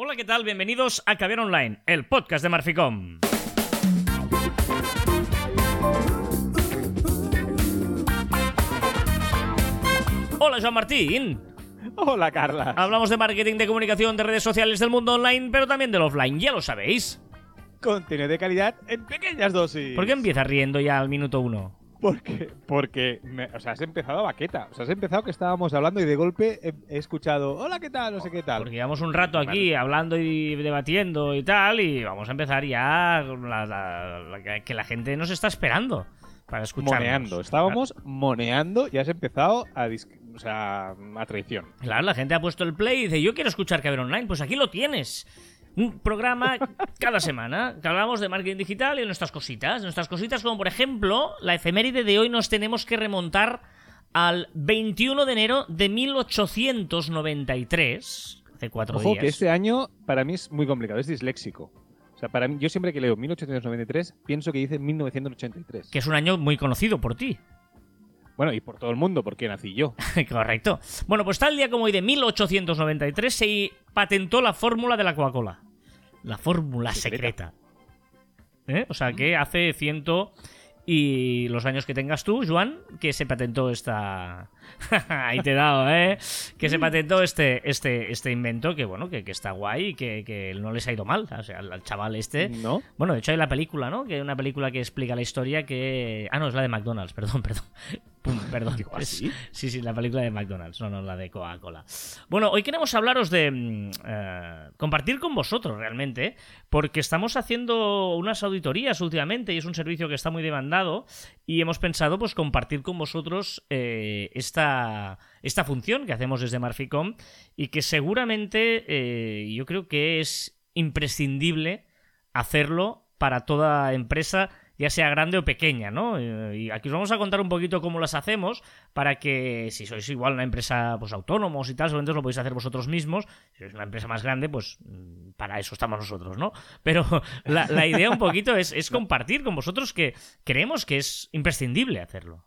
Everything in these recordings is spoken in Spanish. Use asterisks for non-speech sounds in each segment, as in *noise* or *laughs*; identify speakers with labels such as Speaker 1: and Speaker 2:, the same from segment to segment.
Speaker 1: Hola, ¿qué tal? Bienvenidos a Caviar Online, el podcast de Marficom. Hola, Joan Martín.
Speaker 2: Hola, Carla.
Speaker 1: Hablamos de marketing, de comunicación, de redes sociales, del mundo online, pero también del offline, ya lo sabéis.
Speaker 2: Contenido de calidad en pequeñas dosis.
Speaker 1: ¿Por qué empiezas riendo ya al minuto uno?
Speaker 2: Porque, porque me- o sea, has empezado a baqueta. O sea, has empezado que estábamos hablando y de golpe he, he escuchado, hola, ¿qué tal? No sé qué tal.
Speaker 1: Porque llevamos un rato aquí hablando y debatiendo y tal, y vamos a empezar ya con la, la- la- que la gente nos está esperando para escucharnos.
Speaker 2: moneando. Estábamos moneando y has empezado a, o sea, a traición.
Speaker 1: Claro, la gente ha puesto el play y dice, yo quiero escuchar Caber Online, pues aquí lo tienes. Un programa cada semana que hablamos de marketing digital y de nuestras cositas. Nuestras cositas como, por ejemplo, la efeméride de hoy nos tenemos que remontar al 21 de enero de 1893, hace cuatro
Speaker 2: Ojo
Speaker 1: días.
Speaker 2: que este año para mí es muy complicado, es disléxico. O sea, para mí, yo siempre que leo 1893 pienso que dice 1983.
Speaker 1: Que es un año muy conocido por ti.
Speaker 2: Bueno, y por todo el mundo, porque nací yo. *laughs*
Speaker 1: Correcto. Bueno, pues tal día como hoy de 1893 se patentó la fórmula de la Coca-Cola. La fórmula secreta.
Speaker 2: Secreta.
Speaker 1: ¿Eh? O sea que hace ciento y los años que tengas tú, Joan, que se patentó esta... *laughs* Ahí te he dado, ¿eh? Que se patentó este, este, este invento que, bueno, que, que está guay y que, que no les ha ido mal. O sea, al, al chaval este...
Speaker 2: ¿No?
Speaker 1: Bueno, de hecho hay la película, ¿no? Que hay una película que explica la historia que... Ah, no, es la de McDonald's, *laughs* perdón, perdón. *laughs* Perdón.
Speaker 2: Digo, ¿ah,
Speaker 1: Es-
Speaker 2: sí?
Speaker 1: Sí, sí, la película de McDonald's, no, no, la de Coca-Cola. Bueno, hoy queremos hablaros de mm, eh, compartir con vosotros realmente, porque estamos haciendo unas auditorías últimamente y es un servicio que está muy demandado y hemos pensado pues compartir con vosotros eh, esta, esta función que hacemos desde Marficom y que seguramente eh, yo creo que es imprescindible hacerlo para toda empresa ya sea grande o pequeña, ¿no? Eh, Y aquí os vamos a contar un poquito cómo las hacemos para que si sois igual una empresa pues autónomos y tal, solamente os lo podéis hacer vosotros mismos. Si sois una empresa más grande, pues mm, para eso estamos nosotros, ¿no? *laughs* Pero la, la idea un poquito es, es *laughs* compartir con vosotros que creemos que es imprescindible hacerlo.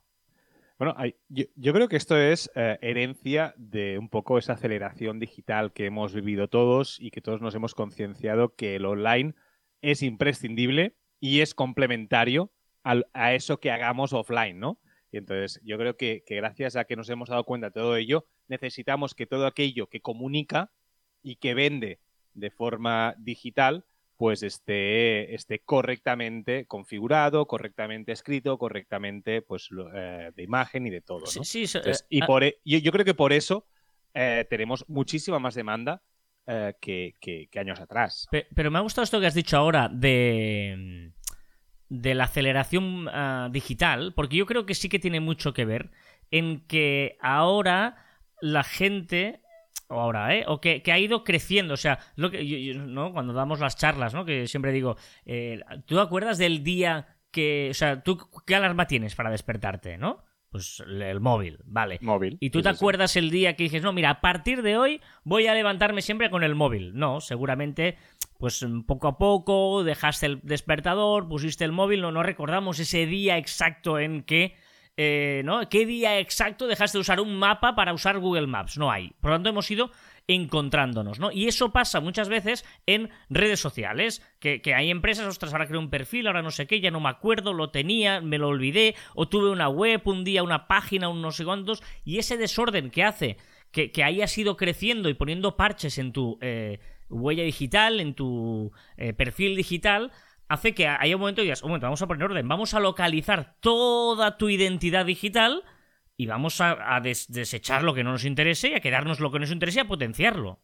Speaker 2: Bueno, yo creo que esto es eh, herencia de un poco esa aceleración digital que hemos vivido todos y que todos nos hemos concienciado que el online es imprescindible y es complementario al- a eso que hagamos offline, ¿no? Y entonces yo creo que, que gracias a que nos hemos dado cuenta de todo ello, necesitamos que todo aquello que comunica y que vende de forma digital, pues esté, esté correctamente configurado, correctamente escrito, correctamente pues lo- eh, de imagen y de todo. ¿no?
Speaker 1: Sí, sí,
Speaker 2: Entonces,
Speaker 1: eh,
Speaker 2: y
Speaker 1: ah,
Speaker 2: por, e- yo, yo creo que por eso eh, tenemos muchísima más demanda eh, que, años atrás.
Speaker 1: Pe- Pero me ha gustado esto que has dicho ahora de, de la aceleración ah, digital, porque yo creo que sí que tiene mucho que ver en que ahora la gente o ahora, ¿eh? O que, que ha ido creciendo. O sea, lo que, yo- ¿no? cuando damos las charlas, ¿no? Que siempre digo, eh, ¿tú acuerdas del día que. O sea, ¿tú qué alarma tienes para despertarte, no? Pues el, móvil, vale.
Speaker 2: Móvil.
Speaker 1: ¿Y tú
Speaker 2: Sí,
Speaker 1: te
Speaker 2: sí, sí.
Speaker 1: acuerdas el día que dices, no, mira, a partir de hoy voy a levantarme siempre con el móvil? No, seguramente, pues poco a poco dejaste el despertador, pusiste el móvil, no, no recordamos ese día exacto en que, eh, ¿no? ¿Qué día exacto dejaste de usar un mapa para usar Google Maps? No hay. Por lo tanto, hemos ido encontrándonos, ¿no? Y eso pasa muchas veces en redes sociales, que, que hay empresas, ostras, ahora creo un perfil, ahora no sé qué, ya no me acuerdo, lo tenía, me lo olvidé, o tuve una web, un día una página, un no sé cuántos, y ese desorden que hace que, que hayas ido creciendo y poniendo parches en tu eh, huella digital, en tu eh, perfil digital, hace que haya un momento y digas, un momento, vamos a poner orden, vamos a localizar toda tu identidad digital y vamos a, a des- desechar lo que no nos interese y a quedarnos lo que nos interese y a potenciarlo.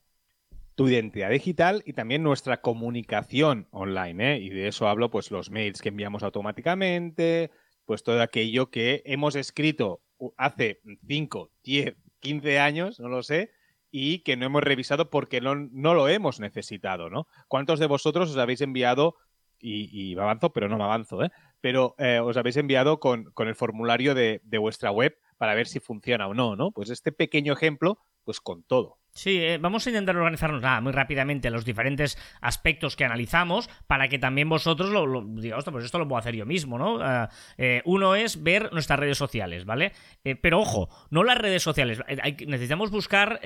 Speaker 2: tu identidad digital y también nuestra comunicación online, ¿eh? Y de eso hablo, pues los mails que enviamos automáticamente, pues todo aquello que hemos escrito hace 5, 10, 15 años, no lo sé, y que no hemos revisado porque no, no lo hemos necesitado, ¿no? ¿Cuántos de vosotros os habéis enviado, y, y me avanzo, pero no me avanzo, ¿eh? Pero eh, os habéis enviado con, con el formulario de, de vuestra web para ver si funciona o no, ¿no? Pues este pequeño ejemplo, pues con todo.
Speaker 1: Sí, eh, vamos a intentar organizarnos nada, muy rápidamente los diferentes aspectos que analizamos para que también vosotros lo, lo digáis, "Ostras, pues esto lo puedo hacer yo mismo, ¿no? Ah, eh, uno es ver nuestras redes sociales, ¿vale? Eh, pero ojo, no las redes sociales. necesitamos buscar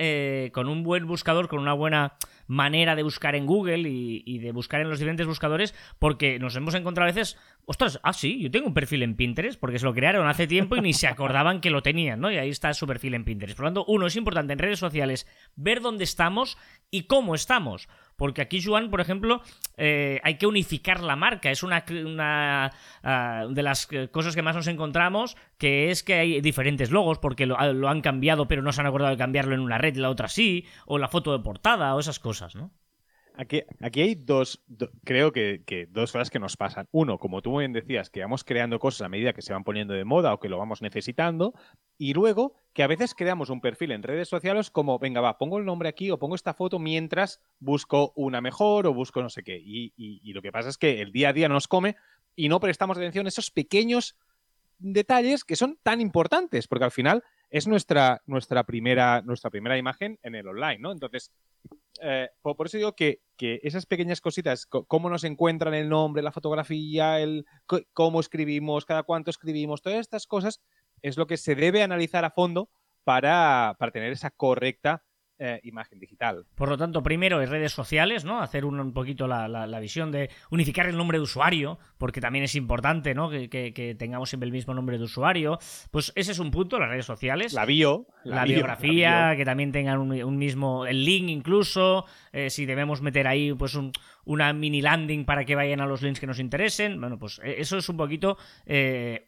Speaker 1: con un buen buscador, con una buena manera de buscar en Google y, de buscar en los diferentes buscadores, porque nos hemos encontrado a veces, ostras, ah, sí, yo tengo un perfil en Pinterest, porque se lo crearon hace tiempo y ni se acordaban que lo tenían, ¿no? Y ahí está su perfil en Pinterest. Por lo tanto, uno, es importante en redes sociales ver dónde estamos y cómo estamos. Porque aquí, Juan, por ejemplo, eh, hay que unificar la marca. Es una, ah, de las cosas que más nos encontramos, que es que hay diferentes logos, porque lo, lo, han cambiado, pero no se han acordado de cambiarlo en una red la otra sí, o la foto de portada, o esas cosas, ¿no?
Speaker 2: Aquí, hay dos, creo que, dos cosas que nos pasan. Uno, como tú bien decías, que vamos creando cosas a medida que se van poniendo de moda o que lo vamos necesitando. Y luego, que a veces creamos un perfil en redes sociales como, venga, va, pongo el nombre aquí o pongo esta foto mientras busco una mejor o busco no sé qué. Y, y lo que pasa es que el día a día nos come y no prestamos atención a esos pequeños detalles que son tan importantes, porque al final es nuestra, nuestra, primera, nuestra primera imagen en el online, ¿no? Entonces, eh, por, eso digo que, esas pequeñas cositas, cómo nos encuentran el nombre, la fotografía, el cómo escribimos, cada cuánto escribimos, todas estas cosas es lo que se debe analizar a fondo para, para tener esa correcta eh, imagen digital.
Speaker 1: Por lo tanto, primero es redes sociales, ¿no? Hacer un, poquito la, visión de unificar el nombre de usuario, porque también es importante, ¿no? Que, tengamos siempre el mismo nombre de usuario. Pues ese es un punto, las redes sociales.
Speaker 2: La bio.
Speaker 1: La, biografía, que también tengan un, mismo, el link incluso, eh, si debemos meter ahí pues una mini landing para que vayan a los links que nos interesen. Bueno, pues eh, eso es un poquito,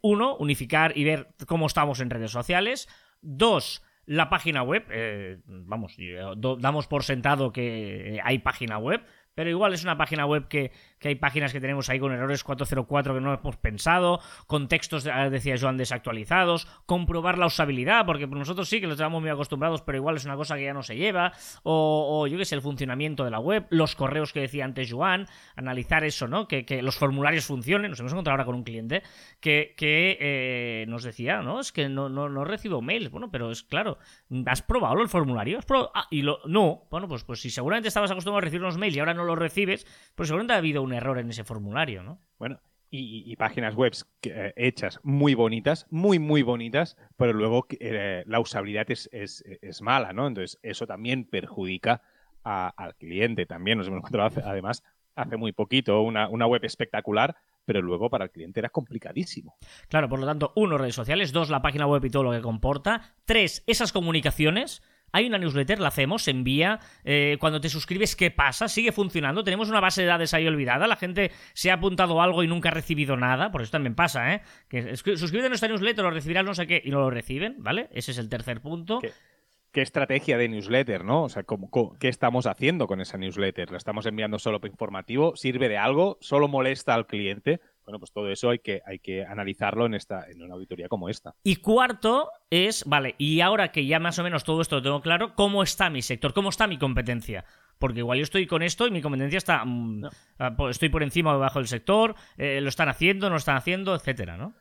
Speaker 1: uno, unificar y ver cómo estamos en redes sociales. Dos, la página web, eh, vamos, damos por sentado que hay página web, pero igual es una página web que, que, hay páginas que tenemos ahí con errores 404 que no hemos pensado, con textos, ah, decía Joan, desactualizados, comprobar la usabilidad, porque nosotros sí que lo estamos muy acostumbrados, pero igual es una cosa que ya no se lleva, o, yo qué sé, el funcionamiento de la web, los correos que decía antes Joan, analizar eso, ¿no? Que, los formularios funcionen. Nos hemos encontrado ahora con un cliente que, que eh, nos decía, ¿no? Es que no, no, no recibo mails. Bueno, pero es claro, ¿has probado el formulario? ¿Has probado? Ah, y lo. No. Bueno, pues, pues si seguramente estabas acostumbrado a recibir unos mails y ahora no lo recibes, pues seguramente ha habido un error en ese formulario, ¿no?
Speaker 2: Bueno, y, páginas web eh, hechas muy bonitas, muy, muy bonitas, pero luego eh, la usabilidad es, es, mala, ¿no? Entonces, eso también perjudica al cliente. También nos hemos encontrado, además, hace muy poquito una, una web espectacular, pero luego para el cliente era complicadísimo.
Speaker 1: Claro, por lo tanto, uno, redes sociales, dos, la página web y todo lo que comporta, tres, esas comunicaciones hay una newsletter, la hacemos, envía. Eh, cuando te suscribes, ¿qué pasa? ¿Sigue funcionando? Tenemos una base de datos ahí olvidada. La gente se ha apuntado algo y nunca ha recibido nada. Por eso también pasa, ¿eh? Que suscríbete a nuestra newsletter, lo recibirás no sé qué, y no lo reciben, ¿vale? Ese es el tercer punto.
Speaker 2: ¿Qué? estrategia de newsletter, ¿no? O sea, ¿qué estamos haciendo con esa newsletter? ¿La estamos enviando solo para informativo? ¿Sirve de algo? ¿Solo molesta al cliente? Bueno, pues todo eso hay que, hay que analizarlo en, esta, en una auditoría como esta.
Speaker 1: Y cuarto es, vale, y ahora que ya más o menos todo esto lo tengo claro, ¿cómo está mi sector? ¿Cómo está mi competencia? Porque igual yo estoy con esto y mi competencia está. Mm, ah, estoy por encima o debajo del sector, eh, lo están haciendo, no lo están haciendo, etcétera, ¿no?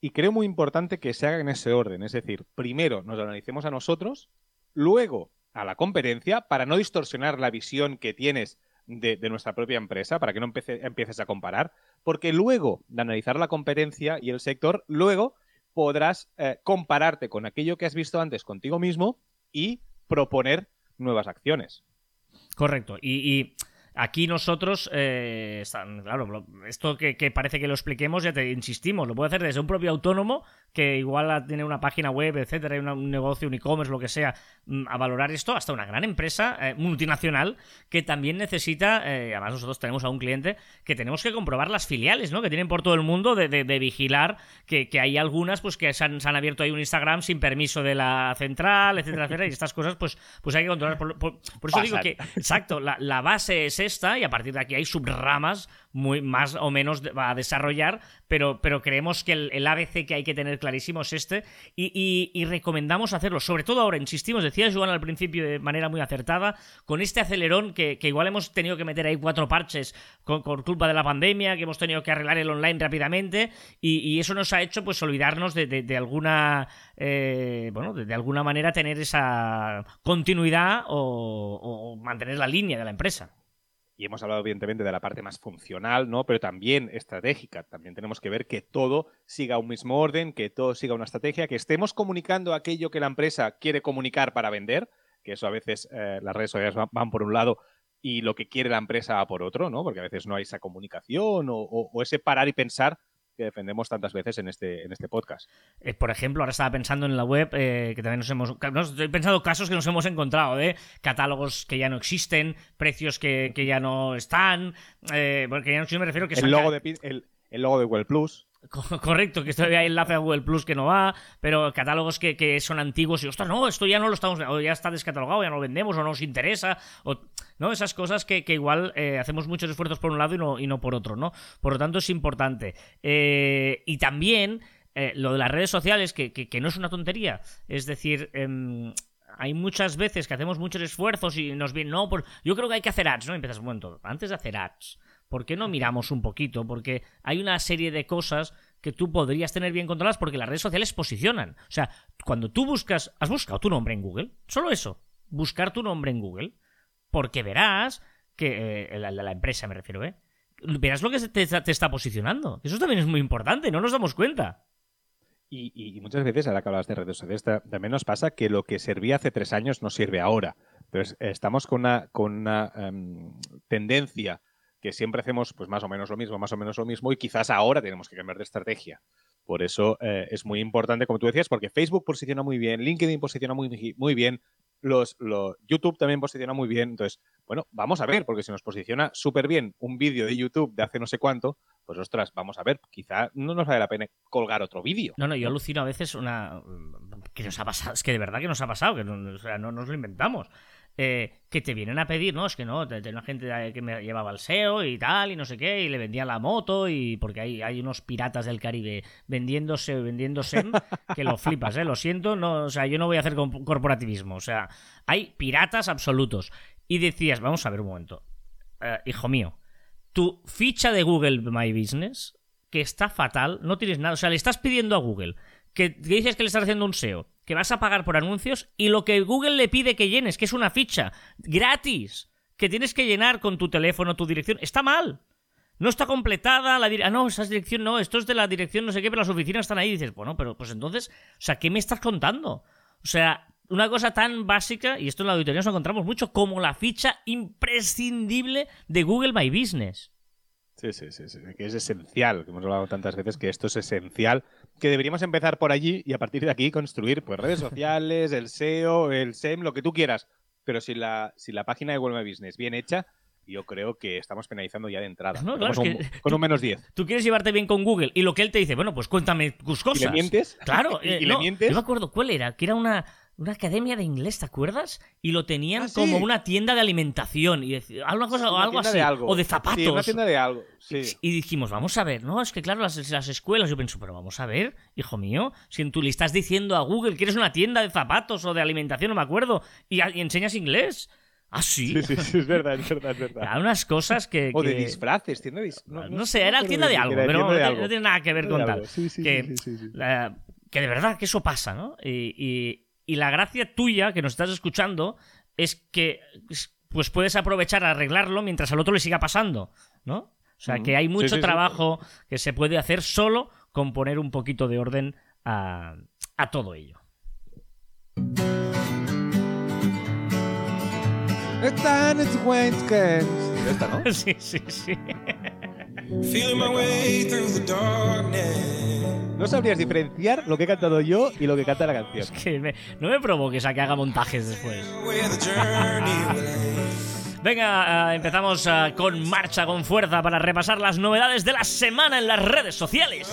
Speaker 2: Y creo muy importante que se haga en ese orden. Es decir, primero nos analicemos a nosotros, luego a la competencia, para no distorsionar la visión que tienes de, nuestra propia empresa, para que no empieces a comparar, porque luego de analizar la competencia y el sector, luego podrás eh, compararte con aquello que has visto antes contigo mismo y proponer nuevas acciones.
Speaker 1: Correcto. y Aquí nosotros, eh, claro, esto que, parece que lo expliquemos, ya te insistimos, lo puede hacer desde un propio autónomo que igual tiene una página web, etcétera, un negocio, un e-commerce, lo que sea, mm, a valorar esto, hasta una gran empresa eh, multinacional que también necesita, eh, además nosotros tenemos a un cliente que tenemos que comprobar las filiales, ¿no? Que tienen por todo el mundo de, vigilar que, hay algunas pues que se han, abierto ahí un Instagram sin permiso de la central, etcétera, etcétera, y estas cosas pues, pues hay que controlar. Por, eso digo que, exacto, la, la base es y a partir de aquí hay subramas muy más o menos a desarrollar, pero, pero creemos que el, ABC que hay que tener clarísimo es este y, recomendamos hacerlo, sobre todo ahora, insistimos, decía Joan al principio de manera muy acertada, con este acelerón que, igual hemos tenido que meter ahí cuatro parches con, culpa de la pandemia, que hemos tenido que arreglar el online rápidamente y, eso nos ha hecho pues olvidarnos de, alguna, eh, bueno, de, alguna manera tener esa continuidad o mantener la línea de la empresa
Speaker 2: y hemos hablado evidentemente de la parte más funcional, ¿no? Pero también estratégica. También tenemos que ver que todo siga un mismo orden, que todo siga una estrategia, que estemos comunicando aquello que la empresa quiere comunicar para vender, que eso a veces eh, las redes sociales van, por un lado, y lo que quiere la empresa va por otro, ¿no? Porque a veces no hay esa comunicación o, ese parar y pensar que defendemos tantas veces en este, en este podcast.
Speaker 1: Eh, por ejemplo, ahora estaba pensando en la web eh, que también nos hemos... estoy pensando casos que nos hemos encontrado, de catálogos que ya no existen, precios que, ya no están, eh, porque ya no me refiero que...
Speaker 2: El logo, de, el, el logo de Google Plus. *laughs*
Speaker 1: Correcto, que todavía hay enlace a Google Plus que no va, pero catálogos que, son antiguos y, ostras, no, esto ya no lo estamos, o ya está descatalogado, ya no lo vendemos, o no nos interesa, o, ¿no? Esas cosas que, igual eh, hacemos muchos esfuerzos por un lado y no, y no por otro, ¿no? Por lo tanto, es importante. Eh, y también eh, lo de las redes sociales, que, no es una tontería, es decir, em, hay muchas veces que hacemos muchos esfuerzos y nos viene, no, por, yo creo que hay que hacer ads, ¿no? empiezas un momento, antes de hacer ads ¿Por qué no miramos un poquito? Porque hay una serie de cosas que tú podrías tener bien controladas porque las redes sociales posicionan. O sea, cuando tú buscas, has buscado tu nombre en Google, solo eso, buscar tu nombre en Google, porque verás que eh, la, empresa me refiero, ¿eh? Verás lo que te, te, está posicionando. Eso también es muy importante, no nos damos cuenta.
Speaker 2: Y, muchas veces, ahora que hablas de redes sociales, también nos pasa que lo que servía hace tres años no sirve ahora. Entonces, estamos con una, con una em, tendencia que siempre hacemos pues más o menos lo mismo, más o menos lo mismo, y quizás ahora tenemos que cambiar de estrategia. Por eso eh, es muy importante, como tú decías, porque Facebook posiciona muy bien, LinkedIn posiciona muy, muy bien, los, YouTube también posiciona muy bien. Entonces, bueno, vamos a ver, porque si nos posiciona súper bien un vídeo de YouTube de hace no sé cuánto, pues ostras, vamos a ver, quizá no nos vale la pena colgar otro vídeo.
Speaker 1: No, no, yo alucino a veces una... que nos ha pasado, es que de verdad que nos ha pasado, que no, o sea, no nos lo inventamos. Eh, que te vienen a pedir, ¿no? Es que no, tenía gente que me llevaba el SEO y tal, y no sé qué, y le vendía la moto, y porque hay, hay unos piratas del Caribe vendiéndose, vendiéndose, *laughs* que lo flipas, ¿eh? Lo siento, no, o sea, yo no voy a hacer corporativismo, o sea, hay piratas absolutos. Y decías, vamos a ver un momento, eh, hijo mío, tu ficha de Google My Business, que está fatal, no tienes nada, o sea, le estás pidiendo a Google que, dices que le estás haciendo un SEO, que vas a pagar por anuncios y lo que Google le pide que llenes, que es una ficha gratis, que tienes que llenar con tu teléfono, tu dirección, está mal. No está completada la dirección. Ah, no, esa dirección no, esto es de la dirección no sé qué, pero las oficinas están ahí. Y dices, bueno, pero pues entonces, o sea, ¿qué me estás contando? O sea, una cosa tan básica, y esto en la auditoría nos encontramos mucho, como la ficha imprescindible de Google My Business.
Speaker 2: Sí, sí, sí, sí, que es esencial, que hemos hablado tantas veces que esto es esencial, que deberíamos empezar por allí y a partir de aquí construir pues redes *laughs* sociales, el SEO, el SEM, lo que tú quieras. Pero si la, si la página de Google My Business bien hecha, yo creo que estamos penalizando ya de entrada. No, claro, con un menos 10.
Speaker 1: Tú quieres llevarte bien con Google y lo que él te dice, bueno, pues cuéntame tus cosas. ¿Y
Speaker 2: le mientes?
Speaker 1: Claro, *laughs* ¿Y, le mientes? Yo me acuerdo cuál era, que era una una academia de inglés, ¿te acuerdas? Y lo tenían ah, como una tienda de alimentación y alguna cosa o algo así, o de zapatos. Sí,
Speaker 2: una tienda de algo. Sí.
Speaker 1: Y dijimos, vamos a ver, no, es que claro, las, las escuelas, yo pienso, pero vamos a ver, hijo mío, si tú le estás diciendo a Google que eres una tienda de zapatos o de alimentación, no me acuerdo, y, enseñas inglés. Ah,
Speaker 2: sí. Sí, sí, es verdad, es verdad, es verdad.
Speaker 1: Hay unas cosas que.
Speaker 2: O de disfraces, tienda de
Speaker 1: no, no, sé, era tienda de algo, pero no, tiene nada que ver con tal. Sí, sí, que, que de verdad que eso pasa, ¿no? y y la gracia tuya, que nos estás escuchando, es que pues puedes aprovechar a arreglarlo mientras al otro le siga pasando, ¿no? O sea, que hay mucho trabajo que se puede hacer solo con poner un poquito de orden a, a todo ello.
Speaker 2: Esta, ¿no? *laughs*
Speaker 1: sí, sí, sí.
Speaker 2: No sabrías diferenciar lo que he cantado yo y lo que canta la canción.
Speaker 1: Es que no me provoques a que haga montajes después. *laughs* Venga, eh, empezamos eh, con marcha, con fuerza, para repasar las novedades de la semana en las redes sociales.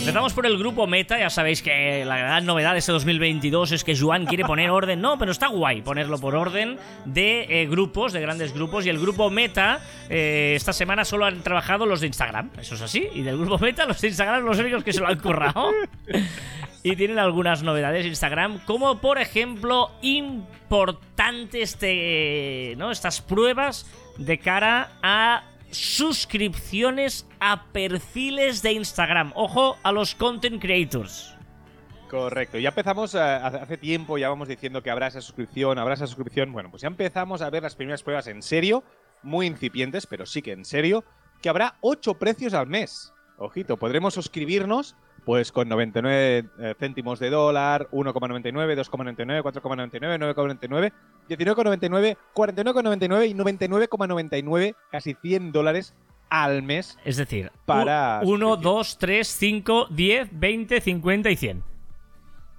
Speaker 1: Empezamos por el grupo Meta, ya sabéis que la gran novedad de este 2022 es que Juan quiere poner orden, no, pero está guay ponerlo por orden de eh, grupos, de grandes grupos, y el grupo Meta eh, esta semana solo han trabajado los de Instagram, eso es así, y del grupo Meta los de Instagram los únicos que se lo han currado. y tienen algunas novedades Instagram, como por ejemplo importantes de, ¿no? estas pruebas de cara a suscripciones a perfiles de Instagram. Ojo a los content creators.
Speaker 2: Correcto, ya empezamos eh, hace tiempo, ya vamos diciendo que habrá esa suscripción, habrá esa suscripción. Bueno, pues ya empezamos a ver las primeras pruebas en serio, muy incipientes, pero sí que en serio, que habrá ocho precios al mes. Ojito, podremos suscribirnos pues con 99 eh, céntimos de dólar, 1,99, 2,99, 4,99, 9,99, 19,99, 49,99 y 99,99, casi 100 dólares al mes.
Speaker 1: Es decir,
Speaker 2: para
Speaker 1: 1, 2, 3, 5, 10, 20, 50 y 100.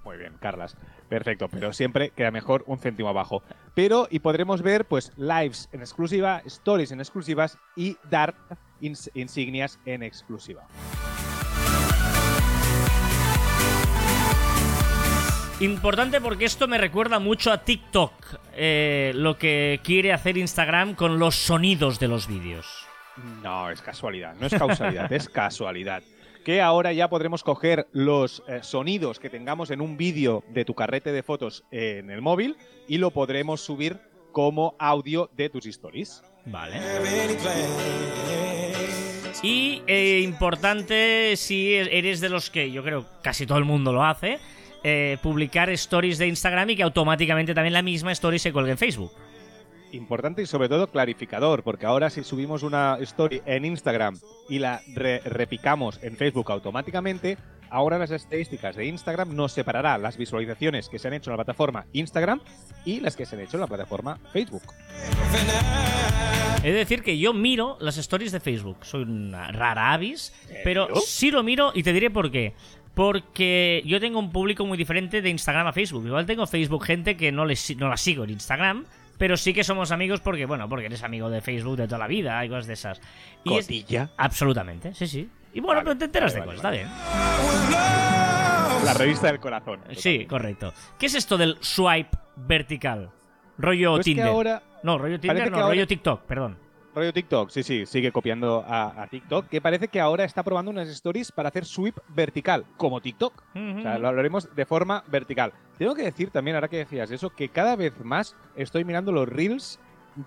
Speaker 2: Muy bien, Carlas. Perfecto, pero siempre queda mejor un céntimo abajo. Pero, y podremos ver, pues, lives en exclusiva, stories en exclusivas y dar insignias en exclusiva.
Speaker 1: Importante porque esto me recuerda mucho a TikTok, eh, lo que quiere hacer Instagram con los sonidos de los vídeos.
Speaker 2: No, es casualidad, no es causalidad, es casualidad. Que ahora ya podremos coger los eh, sonidos que tengamos en un vídeo de tu carrete de fotos en el móvil y lo podremos subir como audio de tus stories.
Speaker 1: Vale. Y eh, importante si eres de los que yo creo casi todo el mundo lo hace, eh, publicar stories de Instagram y que automáticamente también la misma story se cuelgue en Facebook.
Speaker 2: Importante y sobre todo clarificador, porque ahora si subimos una story en Instagram y la repicamos en Facebook automáticamente, ahora las estadísticas de Instagram nos separará las visualizaciones que se han hecho en la plataforma Instagram y las que se han hecho en la plataforma Facebook.
Speaker 1: Es decir, que yo miro las stories de Facebook. Soy una rara avis, pero sí lo miro y te diré por qué. Porque yo tengo un público muy diferente de Instagram a Facebook. Igual tengo Facebook gente que no, les, no la sigo en Instagram, pero sí que somos amigos porque, bueno, porque eres amigo de Facebook de toda la vida y cosas de esas.
Speaker 2: Y ¿Cotilla?
Speaker 1: absolutamente, sí, sí. Y bueno, pero te enteras de cosas, está bien.
Speaker 2: La revista del corazón.
Speaker 1: Sí, correcto. ¿Qué es esto del swipe vertical? Rollo pues Tinder. No, rollo Tinder, no, rollo TikTok, perdón.
Speaker 2: Rollo TikTok, sí, sí, sigue copiando a, TikTok, que parece que ahora está probando unas stories para hacer sweep vertical, como TikTok. O sea, lo hablaremos de forma vertical. Tengo que decir también, ahora que decías eso, que cada vez más estoy mirando los reels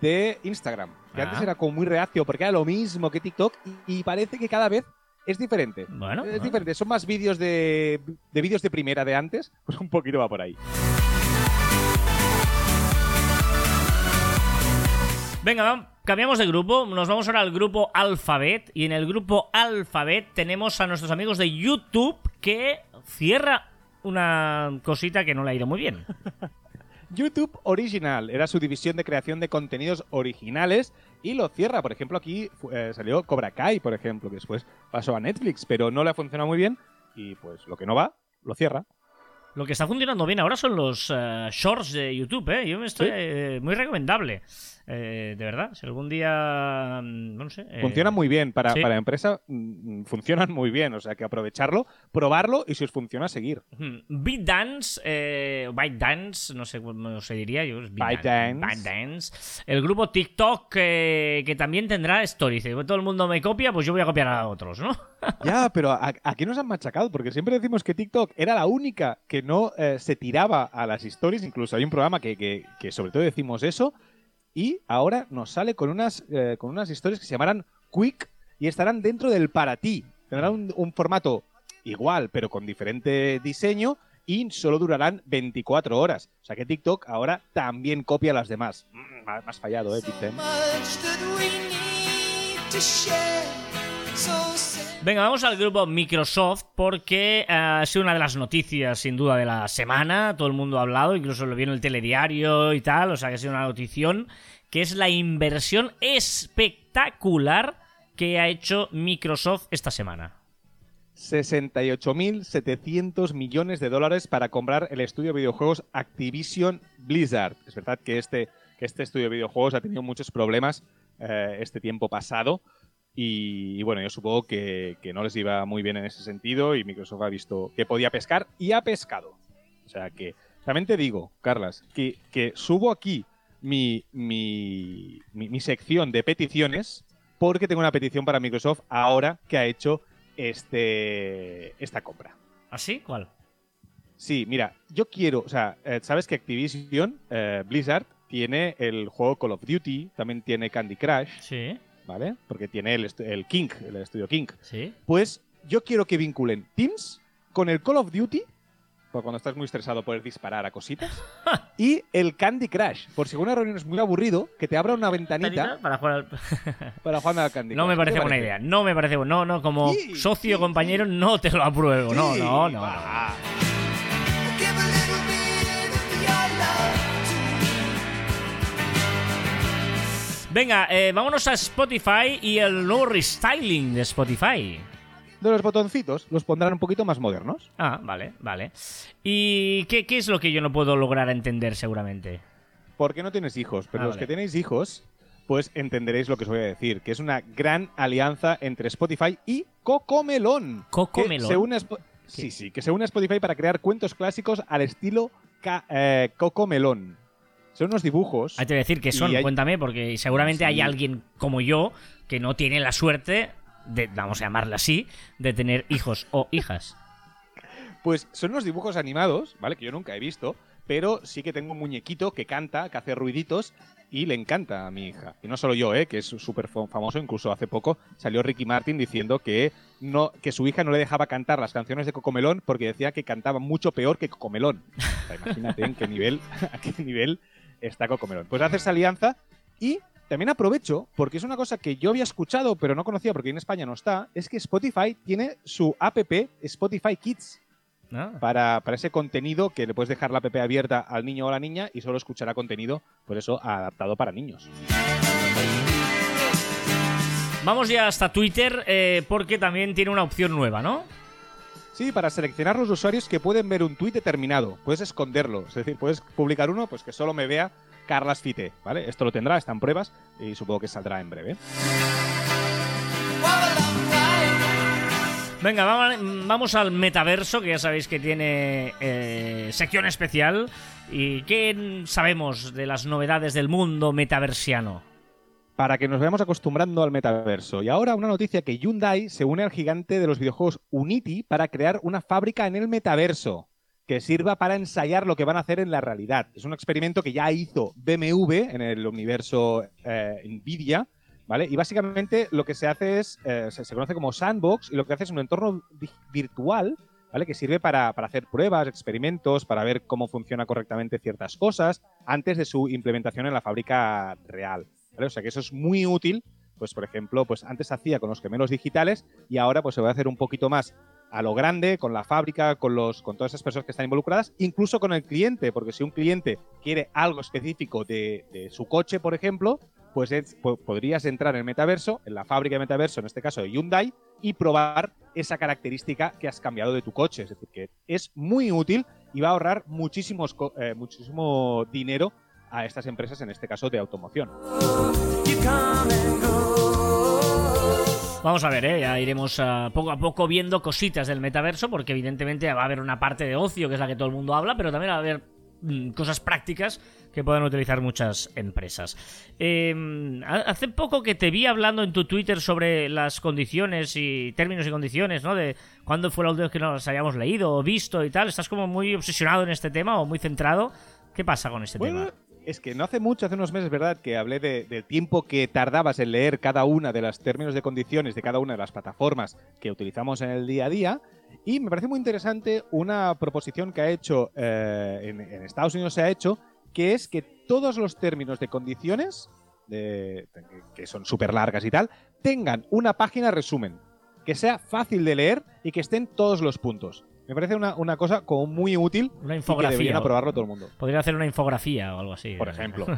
Speaker 2: de Instagram, que antes ah. era como muy reacio porque era lo mismo que TikTok y, parece que cada vez es diferente.
Speaker 1: Bueno,
Speaker 2: es diferente. Son más vídeos de, de vídeos de primera de antes, pues un poquito va por ahí.
Speaker 1: Venga, cambiamos de grupo, nos vamos ahora al grupo Alphabet y en el grupo Alphabet tenemos a nuestros amigos de YouTube que cierra una cosita que no le ha ido muy bien. *laughs*
Speaker 2: YouTube Original era su división de creación de contenidos originales y lo cierra. Por ejemplo, aquí eh, salió Cobra Kai, por ejemplo, que después pasó a Netflix, pero no le ha funcionado muy bien y pues lo que no va, lo cierra.
Speaker 1: Lo que está funcionando bien ahora son los eh, shorts de YouTube, ¿eh? Yo me estoy eh, muy recomendable. Eh, de verdad, si algún día. Mm, no sé.
Speaker 2: Eh, funcionan muy bien. Para, la empresa, mm, mm, funcionan muy bien. O sea que aprovecharlo, probarlo y si os funciona, seguir.
Speaker 1: BitDance, eh, ByteDance, no sé cómo se diría yo.
Speaker 2: ByteDance.
Speaker 1: El grupo TikTok que también tendrá stories. Todo el mundo me copia, pues yo voy a copiar a otros, ¿no? *laughs*
Speaker 2: ya, pero aquí nos han machacado porque siempre decimos que TikTok era la única que no se tiraba a las stories. Incluso hay un programa que, que sobre todo decimos eso y ahora nos sale con unas, eh, con unas historias que se llamarán Quick y estarán dentro del para ti. Tendrán un, formato igual, pero con diferente diseño y solo durarán 24 horas. O sea que TikTok ahora también copia las demás. Mm, más fallado, ¿eh,
Speaker 1: Venga, vamos al grupo Microsoft porque eh, ha sido una de las noticias sin duda de la semana. Todo el mundo ha hablado, incluso lo vio en el telediario y tal, o sea que ha sido una notición que es la inversión espectacular que ha hecho Microsoft esta semana.
Speaker 2: 68.700 millones de dólares para comprar el estudio de videojuegos Activision Blizzard. Es verdad que este, que este estudio de videojuegos ha tenido muchos problemas eh, este tiempo pasado y, bueno, yo supongo que, no les iba muy bien en ese sentido y Microsoft ha visto que podía pescar y ha pescado. O sea que, realmente digo, Carlas, que, subo aquí mi, mi, mi, sección de peticiones porque tengo una petición para Microsoft ahora que ha hecho este, esta compra.
Speaker 1: ¿Ah, sí? ¿Cuál?
Speaker 2: Sí, mira, yo quiero, o sea, eh, sabes que Activision, eh, Blizzard, tiene el juego Call of Duty, también tiene Candy Crush.
Speaker 1: Sí.
Speaker 2: ¿Vale? Porque tiene el, el King, el estudio King.
Speaker 1: Sí.
Speaker 2: Pues yo quiero que vinculen Teams con el Call of Duty cuando estás muy estresado poder disparar a cositas. *laughs* y el Candy Crush, por si una reunión es muy aburrido, que te abra una ventanita
Speaker 1: para jugar al... *laughs*
Speaker 2: para jugar al Candy Crush.
Speaker 1: No me parece buena idea, no me parece No, no, como socio, compañero, no te lo apruebo. no, no, no. Venga, eh, vámonos a Spotify y el nuevo restyling de Spotify.
Speaker 2: De los botoncitos los pondrán un poquito más modernos.
Speaker 1: Ah, vale, vale. ¿Y qué, es lo que yo no puedo lograr entender seguramente?
Speaker 2: Porque no tienes hijos, pero ah, los que tenéis hijos, pues entenderéis lo que os voy a decir, que es una gran alianza entre Spotify y Cocomelón.
Speaker 1: Cocomelón.
Speaker 2: sí, sí, que se une a Spotify para crear cuentos clásicos al estilo eh, Cocomelón. Son unos dibujos.
Speaker 1: Hay que decir que son, cuéntame, porque seguramente hay alguien como yo que no tiene la suerte de, vamos a llamarla así, de tener hijos o hijas.
Speaker 2: Pues son unos dibujos animados, ¿vale? Que yo nunca he visto, pero sí que tengo un muñequito que canta, que hace ruiditos y le encanta a mi hija. Y no solo yo, ¿eh? que es súper famoso, incluso hace poco salió Ricky Martin diciendo que, no, que su hija no le dejaba cantar las canciones de Cocomelón porque decía que cantaba mucho peor que Cocomelón. imagínate en qué nivel, *laughs* a qué nivel está Cocomelón. Pues hace esa alianza y también aprovecho, porque es una cosa que yo había escuchado pero no conocía porque en España no está, es que Spotify tiene su app Spotify Kids. Ah. Para, para, ese contenido que le puedes dejar la app abierta al niño o a la niña y solo escuchará contenido, por eso adaptado para niños.
Speaker 1: Vamos ya hasta Twitter eh, porque también tiene una opción nueva, ¿no?
Speaker 2: Sí, para seleccionar los usuarios que pueden ver un tweet determinado. Puedes esconderlo. Es decir, puedes publicar uno pues que solo me vea Carlas Fite, ¿vale? Esto lo tendrá, está en pruebas y supongo que saldrá en breve.
Speaker 1: Venga, vamos al metaverso, que ya sabéis que tiene eh, sección especial. ¿Y qué sabemos de las novedades del mundo metaversiano?
Speaker 2: Para que nos vayamos acostumbrando al metaverso. Y ahora una noticia que Hyundai se une al gigante de los videojuegos Unity para crear una fábrica en el metaverso que sirva para ensayar lo que van a hacer en la realidad. Es un experimento que ya hizo BMW en el universo eh, Nvidia, ¿vale? Y básicamente lo que se hace es, eh, se, conoce como sandbox y lo que hace es un entorno virtual, ¿vale? Que sirve para, para hacer pruebas, experimentos, para ver cómo funciona correctamente ciertas cosas antes de su implementación en la fábrica real. O sea que eso es muy útil, pues por ejemplo, pues antes hacía con los gemelos digitales y ahora pues se va a hacer un poquito más a lo grande, con la fábrica, con, los, con todas esas personas que están involucradas, incluso con el cliente, porque si un cliente quiere algo específico de, su coche, por ejemplo, pues podrías entrar en el metaverso, en la fábrica de metaverso, en este caso de Hyundai, y probar esa característica que has cambiado de tu coche. Es decir, que es muy útil y va a ahorrar muchísimos, eh, muchísimo dinero a estas empresas, en este caso de automoción.
Speaker 1: Vamos a ver, ¿eh? ya iremos ah, poco a poco viendo cositas del metaverso, porque evidentemente va a haber una parte de ocio, que es la que todo el mundo habla, pero también va a haber mm, cosas prácticas que pueden utilizar muchas empresas. Em, hace poco que te vi hablando en tu Twitter sobre las condiciones y términos y condiciones, ¿no? De cuándo fue la última vez que nos hayamos leído o visto y tal. ¿Estás como muy obsesionado en este tema o muy centrado? ¿Qué pasa con este tema?
Speaker 2: Es que no hace mucho, hace unos meses, ¿verdad?, que hablé del tiempo que tardabas en leer cada una de los términos de condiciones de cada una de las plataformas que utilizamos en el día a día. Y me parece muy interesante una proposición que ha hecho, eh, en, Estados Unidos se ha hecho, que es que todos los términos de condiciones, de, que son súper largas y tal, tengan una página resumen, que sea fácil de leer y que estén todos los puntos. Me parece una, una, cosa como muy útil.
Speaker 1: Una infografía. Y que
Speaker 2: deberían aprobarlo todo el mundo.
Speaker 1: Podría hacer una infografía o algo así.
Speaker 2: Por ejemplo. *laughs*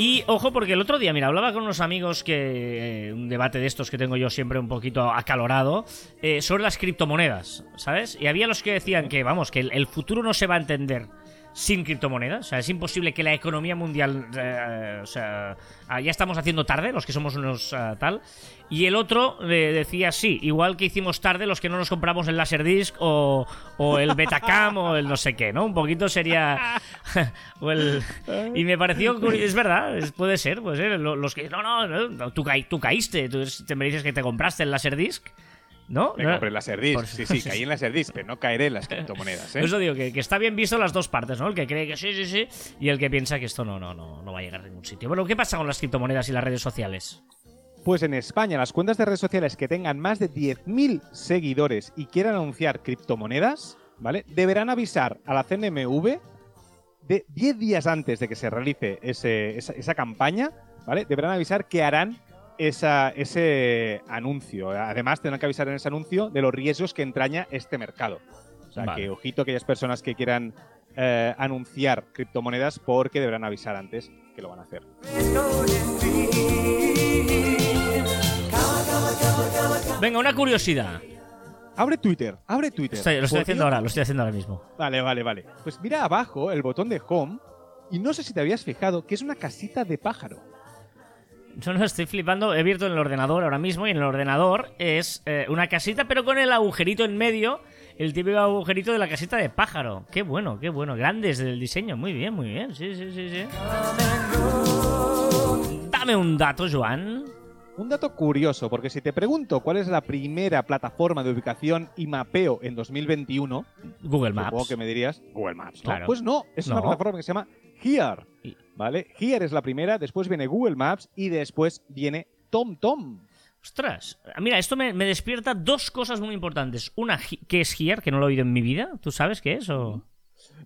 Speaker 1: Y ojo, porque el otro día, mira, hablaba con unos amigos que. Eh, un debate de estos que tengo yo siempre un poquito acalorado. Eh, sobre las criptomonedas, ¿sabes? Y había los que decían que, vamos, que el futuro no se va a entender sin criptomonedas. O sea, es imposible que la economía mundial. Eh, o sea, ah, ya estamos haciendo tarde, los que somos unos ah, tal. Y el otro decía sí, igual que hicimos tarde los que no nos compramos el Laserdisc o, o el Betacam o el no sé qué, ¿no? Un poquito sería. *laughs* y me pareció. Es verdad, puede ser, puede ser. Los que. No, no, tú, tú caíste, tú me dices que te compraste el Laserdisc. ¿No?
Speaker 2: Me compré la Serdis. Sí, sí, caí en la Serdis, pero no caeré en las *laughs* criptomonedas. ¿eh?
Speaker 1: Eso digo, que, está bien visto las dos partes, ¿no? El que cree que sí, sí, sí, y el que piensa que esto no, no, no, no va a llegar a ningún sitio. Bueno, ¿qué pasa con las criptomonedas y las redes sociales?
Speaker 2: Pues en España, las cuentas de redes sociales que tengan más de 10.000 seguidores y quieran anunciar criptomonedas, ¿vale? Deberán avisar a la CNMV de 10 días antes de que se realice esa, campaña, ¿vale? Deberán avisar que harán ese anuncio. Además, tendrán que avisar en ese anuncio de los riesgos que entraña este mercado. O sea, que ojito aquellas personas que quieran eh, anunciar criptomonedas porque deberán avisar antes que lo van a hacer.
Speaker 1: Venga, una curiosidad.
Speaker 2: Abre Twitter, abre Twitter.
Speaker 1: lo estoy haciendo ahora, lo estoy haciendo ahora mismo.
Speaker 2: Vale, vale, vale. Pues mira abajo el botón de home y no sé si te habías fijado que es una casita de pájaro.
Speaker 1: Yo no estoy flipando, he abierto en el ordenador ahora mismo y en el ordenador es eh, una casita pero con el agujerito en medio, el típico agujerito de la casita de pájaro. Qué bueno, qué bueno, grandes del diseño, muy bien, muy bien, sí, sí, sí, sí. Dame un dato, Joan.
Speaker 2: Un dato curioso, porque si te pregunto cuál es la primera plataforma de ubicación y mapeo en 2021,
Speaker 1: Google Maps.
Speaker 2: Supongo que me dirías Google Maps. Pues no, es una plataforma que se llama Here. ¿Vale? Here es la primera, después viene Google Maps y después viene TomTom.
Speaker 1: Ostras, mira, esto me, despierta dos cosas muy importantes. Una, ¿qué es Here? Que no lo he oído en mi vida. ¿Tú sabes qué es? O...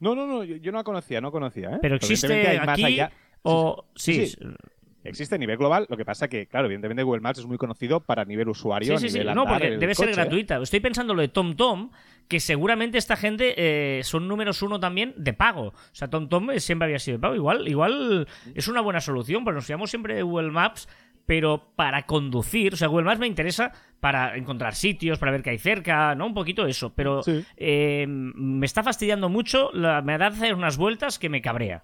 Speaker 2: No, no, no, yo, no la conocía, no conocía. ¿eh?
Speaker 1: Pero existe aquí. O sí, sí,
Speaker 2: Existe a nivel global, lo que pasa que, claro, evidentemente Google Maps es muy conocido para nivel usuario.
Speaker 1: Sí,
Speaker 2: sí, sí.
Speaker 1: no, porque debe ser gratuita. Estoy pensando lo de TomTom, que seguramente esta gente eh, son números uno también de pago. O sea, TomTom siempre había sido de pago. Igual, igual es una buena solución, pero nos llamamos siempre de Google Maps, pero para conducir. O sea, Google Maps me interesa para encontrar sitios, para ver qué hay cerca, ¿no? Un poquito eso. Pero eh, me está fastidiando mucho, la, me da hacer unas vueltas que me cabrea.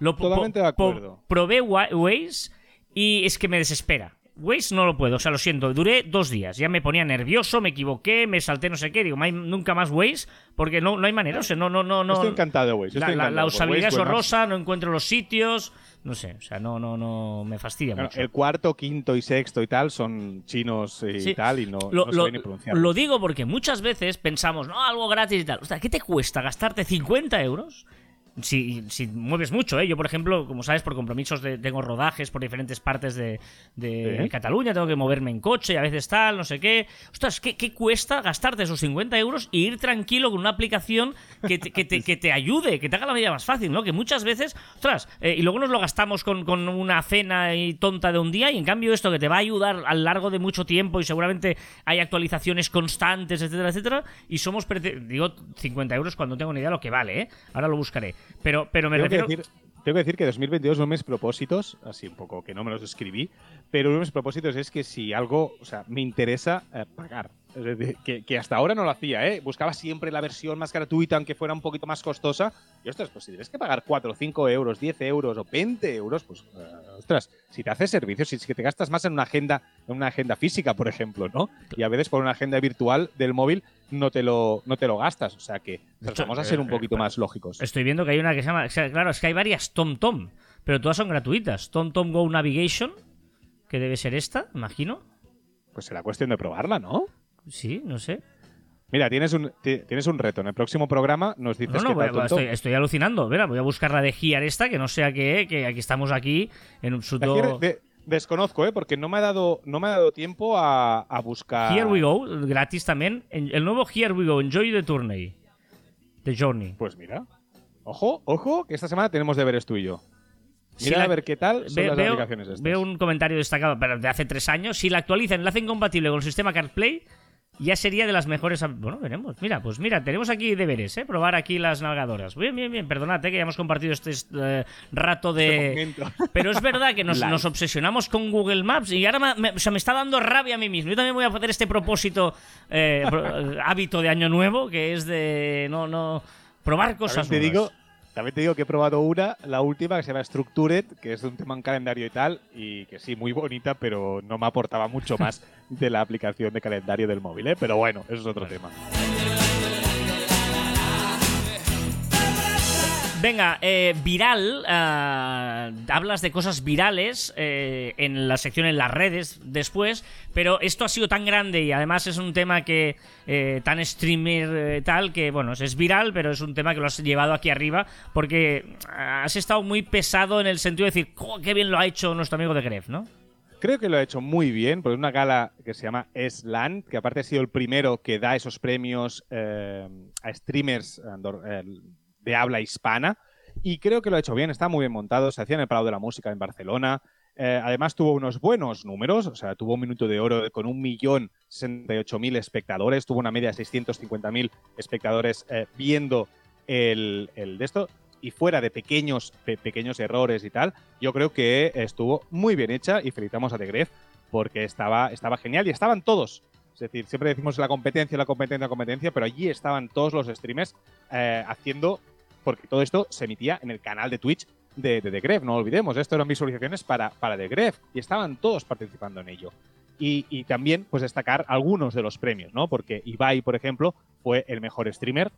Speaker 2: Lo, Totalmente de acuerdo.
Speaker 1: probé Waze y es que me desespera. Waze no lo puedo, o sea, lo siento, duré dos días, ya me ponía nervioso, me equivoqué, me salté no sé qué, digo, nunca más Waze, porque no, no hay manera, o sea, no, no, no, no.
Speaker 2: Estoy encantado de Waze.
Speaker 1: la, usabilidad es horrorosa, no encuentro los sitios, no sé, o sea, no, no, no, me fastidia mucho.
Speaker 2: El cuarto, quinto y sexto y tal son chinos y tal, y no,
Speaker 1: lo,
Speaker 2: no se ni pronunciar.
Speaker 1: Lo digo porque muchas veces pensamos, no, algo gratis y tal. O sea, ¿qué te cuesta gastarte 50 euros si, si, mueves mucho, ¿eh? Yo, por ejemplo, como sabes, por compromisos de, tengo rodajes por diferentes partes de, de Cataluña, tengo que moverme en coche y a veces tal, no sé qué. Ostras, ¿qué, ¿qué, cuesta gastarte esos 50 euros e ir tranquilo con una aplicación que te, que te, que te ayude, que te haga la vida más fácil, ¿no? Que muchas veces, ostras, eh, y luego nos lo gastamos con, con una cena y tonta de un día y en cambio esto que te va a ayudar a lo largo de mucho tiempo y seguramente hay actualizaciones constantes, etcétera, etcétera, y somos, digo, 50 euros cuando tengo ni idea de lo que vale, ¿eh? Ahora lo buscaré. Pero, pero me
Speaker 2: tengo
Speaker 1: refiero...
Speaker 2: Que decir, tengo que decir que 2022 uno de mis propósitos, así un poco que no me los escribí, pero uno de mis propósitos es que si algo, o sea, me interesa eh, pagar. Que, hasta ahora no lo hacía, ¿eh? Buscaba siempre la versión más gratuita, aunque fuera un poquito más costosa. Y ostras, pues si tienes que pagar 4 o 5 euros, 10 euros o 20 euros, pues eh, ostras, si te haces servicios, si es que te gastas más en una agenda, en una agenda física, por ejemplo, ¿no? Y a veces por una agenda virtual del móvil no te lo, no te lo gastas. O sea que vamos a ser un poquito más lógicos.
Speaker 1: Estoy viendo que hay una que se llama. Claro, es que hay varias TomTom, pero todas son gratuitas. TomTom Go Navigation, que debe ser esta, imagino.
Speaker 2: Pues será cuestión de probarla, ¿no?
Speaker 1: Sí, no sé.
Speaker 2: Mira, tienes un, tienes un reto. En el próximo programa nos dices
Speaker 1: no,
Speaker 2: no,
Speaker 1: estoy, estoy, alucinando. Mira, voy a buscar la de Giar esta, que no sea que, que aquí estamos aquí en un suto...
Speaker 2: desconozco, ¿eh? Porque no me ha dado, no me ha dado tiempo a, buscar...
Speaker 1: Here we go, gratis también. El nuevo Here we go, Enjoy the Tourney. The Journey.
Speaker 2: Pues mira. Ojo, ojo, que esta semana tenemos deberes tú y yo. Mira a ver qué tal son las veo, aplicaciones estas.
Speaker 1: Veo un comentario destacado pero de hace tres años. Si la actualizan, la hacen compatible con el sistema CarPlay, ya sería de las mejores. Bueno, veremos. Mira, pues mira, tenemos aquí deberes, ¿eh? Probar aquí las navegadoras. Bien, bien, bien. Perdonad, ¿eh? que ya hemos compartido este eh, rato de. Este *laughs* Pero es verdad que nos, obsesionamos con Google Maps y ahora me, me, está dando rabia a mí mismo. Yo también voy a hacer este propósito, eh, *laughs* hábito de año nuevo, que es de no, no probar cosas.
Speaker 2: Te digo, también te digo que he probado una, la última, que se llama Structured, que es de un tema en calendario y tal, y que sí, muy bonita, pero no me aportaba mucho más *laughs* de la aplicación de calendario del móvil, ¿eh? Pero bueno, eso es otro tema.
Speaker 1: Venga, eh, viral, eh, hablas de cosas virales eh, en la sección en las redes después, pero esto ha sido tan grande y además es un tema que tan streamer tal que, bueno, es viral, pero es un tema que lo has llevado aquí arriba porque has estado muy pesado en el sentido de decir, qué bien lo ha hecho nuestro amigo de Gref, ¿no?
Speaker 2: Creo que lo ha hecho muy bien, porque es una gala que se llama Esland, que aparte ha sido el primero que da esos premios a streamers de habla hispana. Y creo que lo ha hecho bien, está muy bien montado. Se hacía en el Palau de la Música en Barcelona. Eh, además tuvo unos buenos números, o sea, tuvo un minuto de oro con un millón mil espectadores, tuvo una media de 650.000 espectadores viendo el, el de esto y fuera de pequeños, pequeños errores y tal, yo creo que estuvo muy bien hecha y felicitamos a The porque estaba, estaba genial y estaban todos. Es decir, siempre decimos la competencia, la competencia, la competencia, pero allí estaban todos los streamers eh, haciendo, porque todo esto se emitía en el canal de Twitch de, de The no olvidemos, esto eran visualizaciones para, para The Gref y estaban todos participando en ello. Y, y, también pues destacar algunos de los premios, ¿no? Porque Ibai, por ejemplo, fue el mejor streamer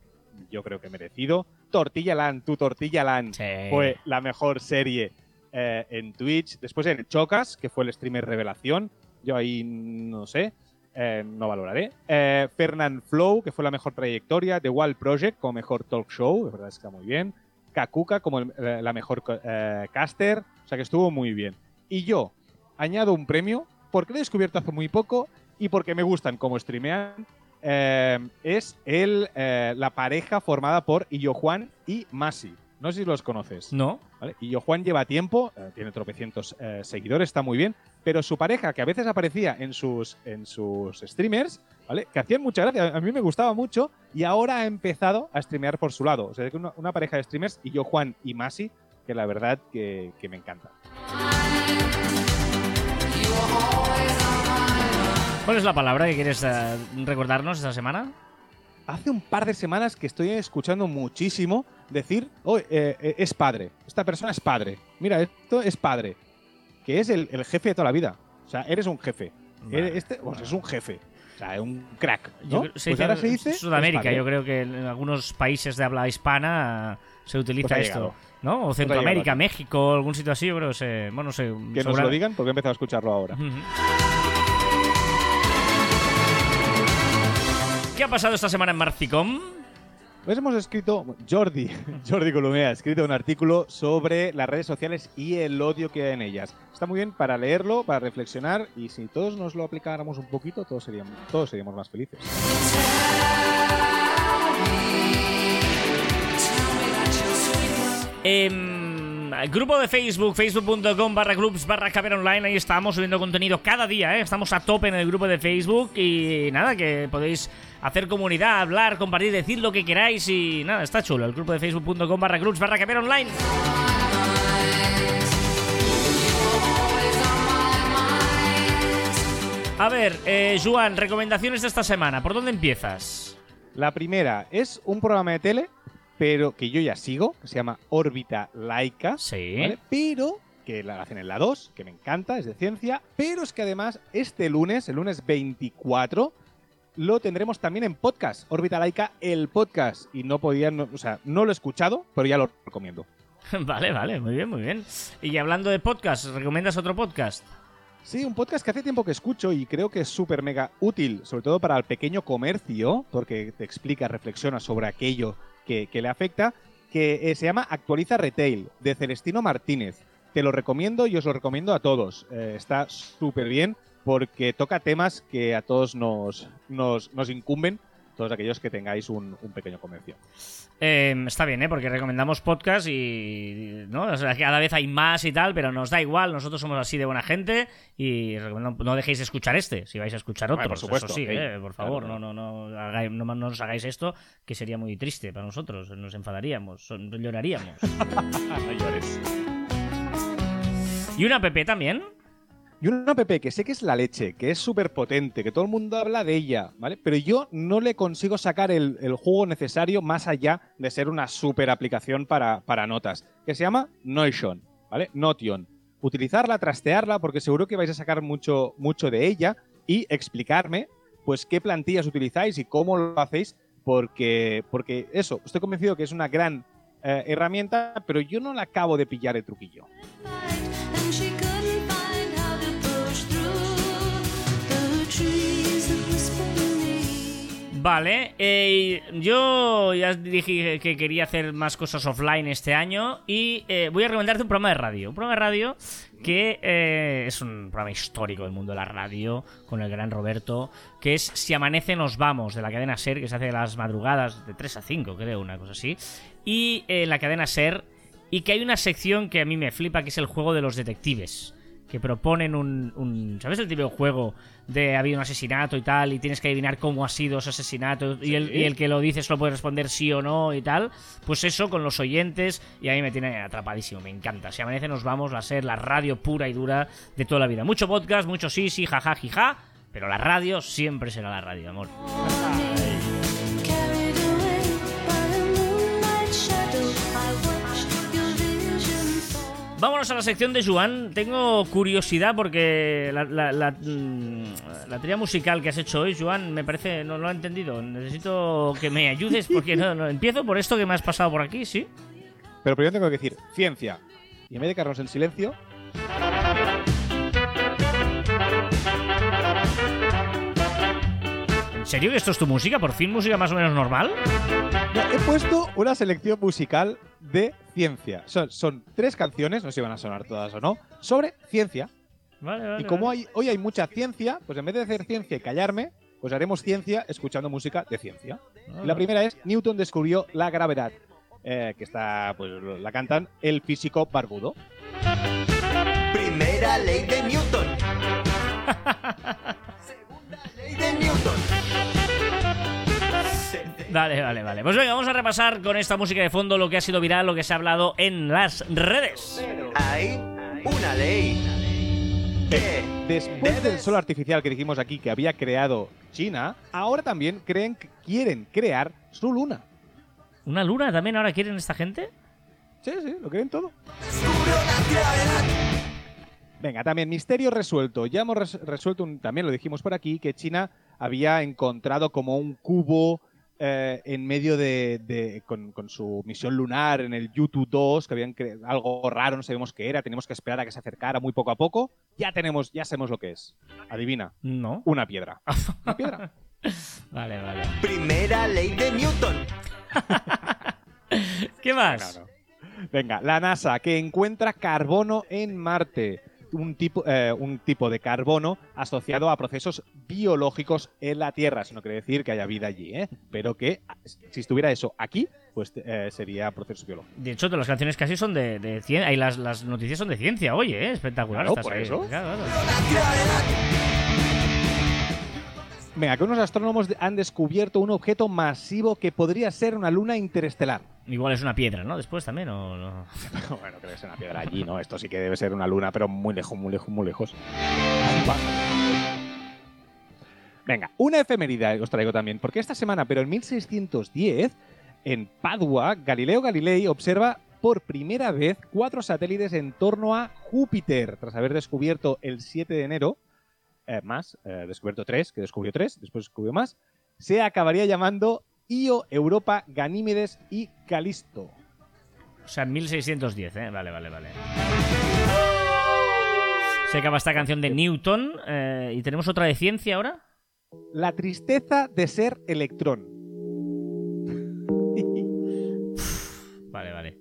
Speaker 2: yo creo que merecido. Tortilla Land, tu Tortilla Land fue la mejor serie eh, en Twitch. Después en Chocas, que fue el streamer revelación. Yo ahí no sé, eh, no valoraré. Eh, Fernand Flow, que fue la mejor trayectoria. The Wild Project como mejor talk show, verdad está muy bien. Kakuka como la mejor caster, o sea que estuvo muy bien. Y yo añado un premio porque lo he descubierto hace muy poco y porque me gustan como streamean eh, es el, eh, la pareja formada por Illo Juan y Masi. No sé si los conoces.
Speaker 1: No.
Speaker 2: ¿Vale? Illo Juan lleva tiempo, eh, tiene tropecientos seguidores, está muy bien, pero su pareja, que a veces aparecía en sus, en sus streamers, ¿vale? que hacían mucha gracia, a mí me gustaba mucho, y ahora ha empezado a streamear por su lado. O sea, que una, una pareja de streamers, Illo Juan y Masi, que la verdad que, que me encanta.
Speaker 1: ¿Cuál es la palabra que quieres eh, recordarnos esta semana?
Speaker 2: Hace un par de semanas que estoy escuchando muchísimo decir, oh, eh, eh, es padre, esta persona es padre, mira, esto es padre, que es el, jefe de toda la vida. O sea, eres un jefe. este, pues es un jefe. O sea, un crack. ¿no?
Speaker 1: pues ahora se dice. Sudamérica, yo creo que en algunos países de habla hispana se utiliza pues esto. ¿No? O pues Centroamérica, México, algún sitio así, pero se, bueno, sé.
Speaker 2: Que nos lo digan porque he empezado a escucharlo ahora.
Speaker 1: ¿Qué ha pasado esta semana en Marficom?
Speaker 2: Pues hemos escrito, Jordi, *laughs* Jordi Columea ha escrito un artículo sobre las redes sociales y el odio que hay en ellas. Está muy bien para leerlo, para reflexionar y si todos nos lo aplicáramos un poquito, todos seríamos, todos seríamos más felices.
Speaker 1: Eh, grupo de Facebook, facebook.com barra groups barra caber online, ahí estamos subiendo contenido cada día, ¿eh? estamos a tope en el grupo de Facebook y nada, que podéis hacer comunidad, hablar, compartir, decir lo que queráis y nada, está chulo, el grupo de facebook.com barra groups barra caber online. A ver, eh, Juan, recomendaciones de esta semana, ¿por dónde empiezas?
Speaker 2: La primera es un programa de tele pero que yo ya sigo, que se llama Órbita Laica.
Speaker 1: Sí.
Speaker 2: Pero que la hacen en la 2, que me encanta, es de ciencia, pero es que además este lunes, el lunes 24, lo tendremos también en podcast, Órbita Laica, el podcast. Y no podía, o sea, no lo he escuchado, pero ya lo recomiendo. *laughs*
Speaker 1: Vale, vale, muy bien, muy bien. Y hablando de podcast, ¿recomiendas otro podcast?
Speaker 2: Sí, un podcast que hace tiempo que escucho y creo que es súper mega útil, sobre todo para el pequeño comercio, porque te explica, reflexiona sobre aquello que, le afecta, que eh, se llama Actualiza Retail, de Celestino Martínez. Te lo recomiendo y os lo recomiendo a todos. Eh, está súper bien porque toca temas que a todos nos, nos, nos incumben todos aquellos que tengáis un, pequeño comercio.
Speaker 1: Em, está bien, ¿eh? porque recomendamos podcast y ¿no? cada vez hay más y tal, pero nos da igual, nosotros somos así de buena gente y no dejéis de escuchar este, si vais a escuchar otro. por supuesto, sí, ¿eh? por favor, no, no, no, no, nos hagáis esto, que sería muy triste para nosotros, nos enfadaríamos, lloraríamos. *laughs* no llores. ¿Y una app también?
Speaker 2: Y una app que sé que es la leche, que es súper potente, que todo el mundo habla de ella, ¿vale? Pero yo no le consigo sacar el, juego necesario más allá de ser una súper aplicación para, para, notas, que se llama Notion, ¿vale? Notion. Utilizarla, trastearla, porque seguro que vais a sacar mucho, mucho de ella y explicarme, pues, qué plantillas utilizáis y cómo lo hacéis, porque, porque eso, estoy convencido que es una gran eh, herramienta, pero yo no la acabo de pillar el truquillo.
Speaker 1: Vale, eh, yo ya dije que quería hacer más cosas offline este año y eh, voy a recomendarte un programa de radio. Un programa de radio que eh, es un programa histórico del mundo de la radio con el gran Roberto, que es Si amanece nos vamos, de la cadena SER, que se hace de las madrugadas de 3 a 5, creo, una cosa así. Y en la cadena SER, y que hay una sección que a mí me flipa, que es el juego de los detectives que proponen un, ¿Sabes el tipo de juego de ha habido un asesinato y tal, y tienes que adivinar cómo ha sido ese asesinato, y, el, y, el, que lo dice solo puede responder sí o no y tal? Pues eso con los oyentes, y a mí me tiene atrapadísimo, me encanta. Si amanece, nos vamos a ser la radio pura y dura de toda la vida. Mucho podcast, mucho sí, sí, jaja, jija, pero la radio siempre será la radio, amor. Vámonos a la sección de Juan. Tengo curiosidad porque la, la, la, tría musical que has hecho hoy, Juan, me parece, no lo he entendido. Necesito que me ayudes porque no, no, empiezo por esto que me has pasado por aquí, ¿sí?
Speaker 2: Pero primero tengo que decir ciencia. Y en vez de quedarnos en silencio.
Speaker 1: ¿En serio que esto es tu música? ¿Por fin música más o menos normal?
Speaker 2: No, he puesto una selección musical de ciencia. Son, son, tres canciones, no sé si van a sonar todas o no, sobre ciencia.
Speaker 1: Vale, vale,
Speaker 2: y como
Speaker 1: vale.
Speaker 2: hay, hoy hay mucha ciencia, pues en vez de hacer ciencia y callarme, pues haremos ciencia escuchando música de ciencia. Y la primera es Newton descubrió la gravedad, eh, que está, pues la cantan el físico barbudo.
Speaker 3: Primera ley de Newton. *laughs* Segunda ley de Newton.
Speaker 1: Vale, vale, vale. Pues venga, vamos a repasar con esta música de fondo lo que ha sido viral, lo que se ha hablado en las redes.
Speaker 3: Hay una ley que
Speaker 2: Después del sol artificial que dijimos aquí que había creado China, ahora también creen que quieren crear su luna.
Speaker 1: ¿Una luna también ahora quieren esta gente?
Speaker 2: Sí, sí, lo creen todo. Venga, también misterio resuelto. Ya hemos res- resuelto, un- también lo dijimos por aquí, que China había encontrado como un cubo eh, en medio de, de- con, con su misión lunar en el Yutu 2, que habían algo raro, no sabemos qué era, teníamos que esperar a que se acercara muy poco a poco. Ya tenemos, ya sabemos lo que es. Adivina,
Speaker 1: No.
Speaker 2: una piedra. *laughs* Una piedra.
Speaker 1: Vale, vale.
Speaker 3: Primera ley de Newton. *laughs*
Speaker 1: ¿Qué más?
Speaker 2: Claro. Venga, la NASA que encuentra carbono en Marte. Un tipo, eh, un tipo de carbono asociado a procesos biológicos en la Tierra. Eso no quiere decir que haya vida allí, ¿eh? pero que si estuviera eso aquí, pues eh, sería procesos biológicos.
Speaker 1: De hecho, las canciones casi son de, de ciencia. Ahí las, las noticias son de ciencia, oye, ¿eh? espectacular.
Speaker 2: Claro, por
Speaker 1: ahí.
Speaker 2: eso.
Speaker 1: Claro, claro.
Speaker 2: Venga, que unos astrónomos han descubierto un objeto masivo que podría ser una luna interestelar.
Speaker 1: Igual es una piedra, ¿no? Después también, ¿o no? *laughs*
Speaker 2: bueno, creo que es una piedra allí, ¿no? Esto sí que debe ser una luna, pero muy lejos, muy lejos, muy lejos. Venga, una efemeridad os traigo también, porque esta semana, pero en 1610, en Padua, Galileo Galilei observa por primera vez cuatro satélites en torno a Júpiter, tras haber descubierto el 7 de enero, eh, más, eh, descubierto tres, que descubrió tres, después descubrió más, se acabaría llamando Io, Europa, Ganímedes y Calisto.
Speaker 1: O sea, 1610, ¿eh? Vale, vale, vale. Se acaba esta canción de Newton. eh, ¿Y tenemos otra de ciencia ahora?
Speaker 2: La tristeza de ser electrón.
Speaker 1: Vale, vale.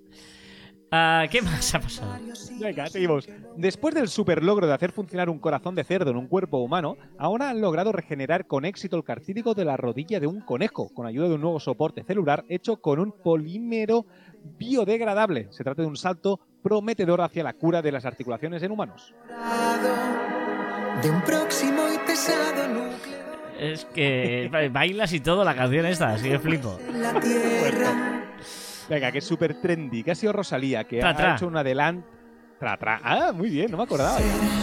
Speaker 1: Ah, ¿Qué más ha pasado?
Speaker 2: Venga, seguimos. Después del super logro de hacer funcionar un corazón de cerdo en un cuerpo humano, ahora han logrado regenerar con éxito el cartílago de la rodilla de un conejo, con ayuda de un nuevo soporte celular hecho con un polímero biodegradable. Se trata de un salto prometedor hacia la cura de las articulaciones en humanos.
Speaker 3: De un próximo y pesado núcleo
Speaker 1: Es que bailas y todo la canción esta, así de flipo.
Speaker 3: la Tierra.
Speaker 2: Venga, que es súper trendy, que ha sido Rosalía, que
Speaker 1: Tra,
Speaker 2: ha
Speaker 1: tra.
Speaker 2: hecho un adelanto. Tra, tra. Ah, muy bien, no me acordaba.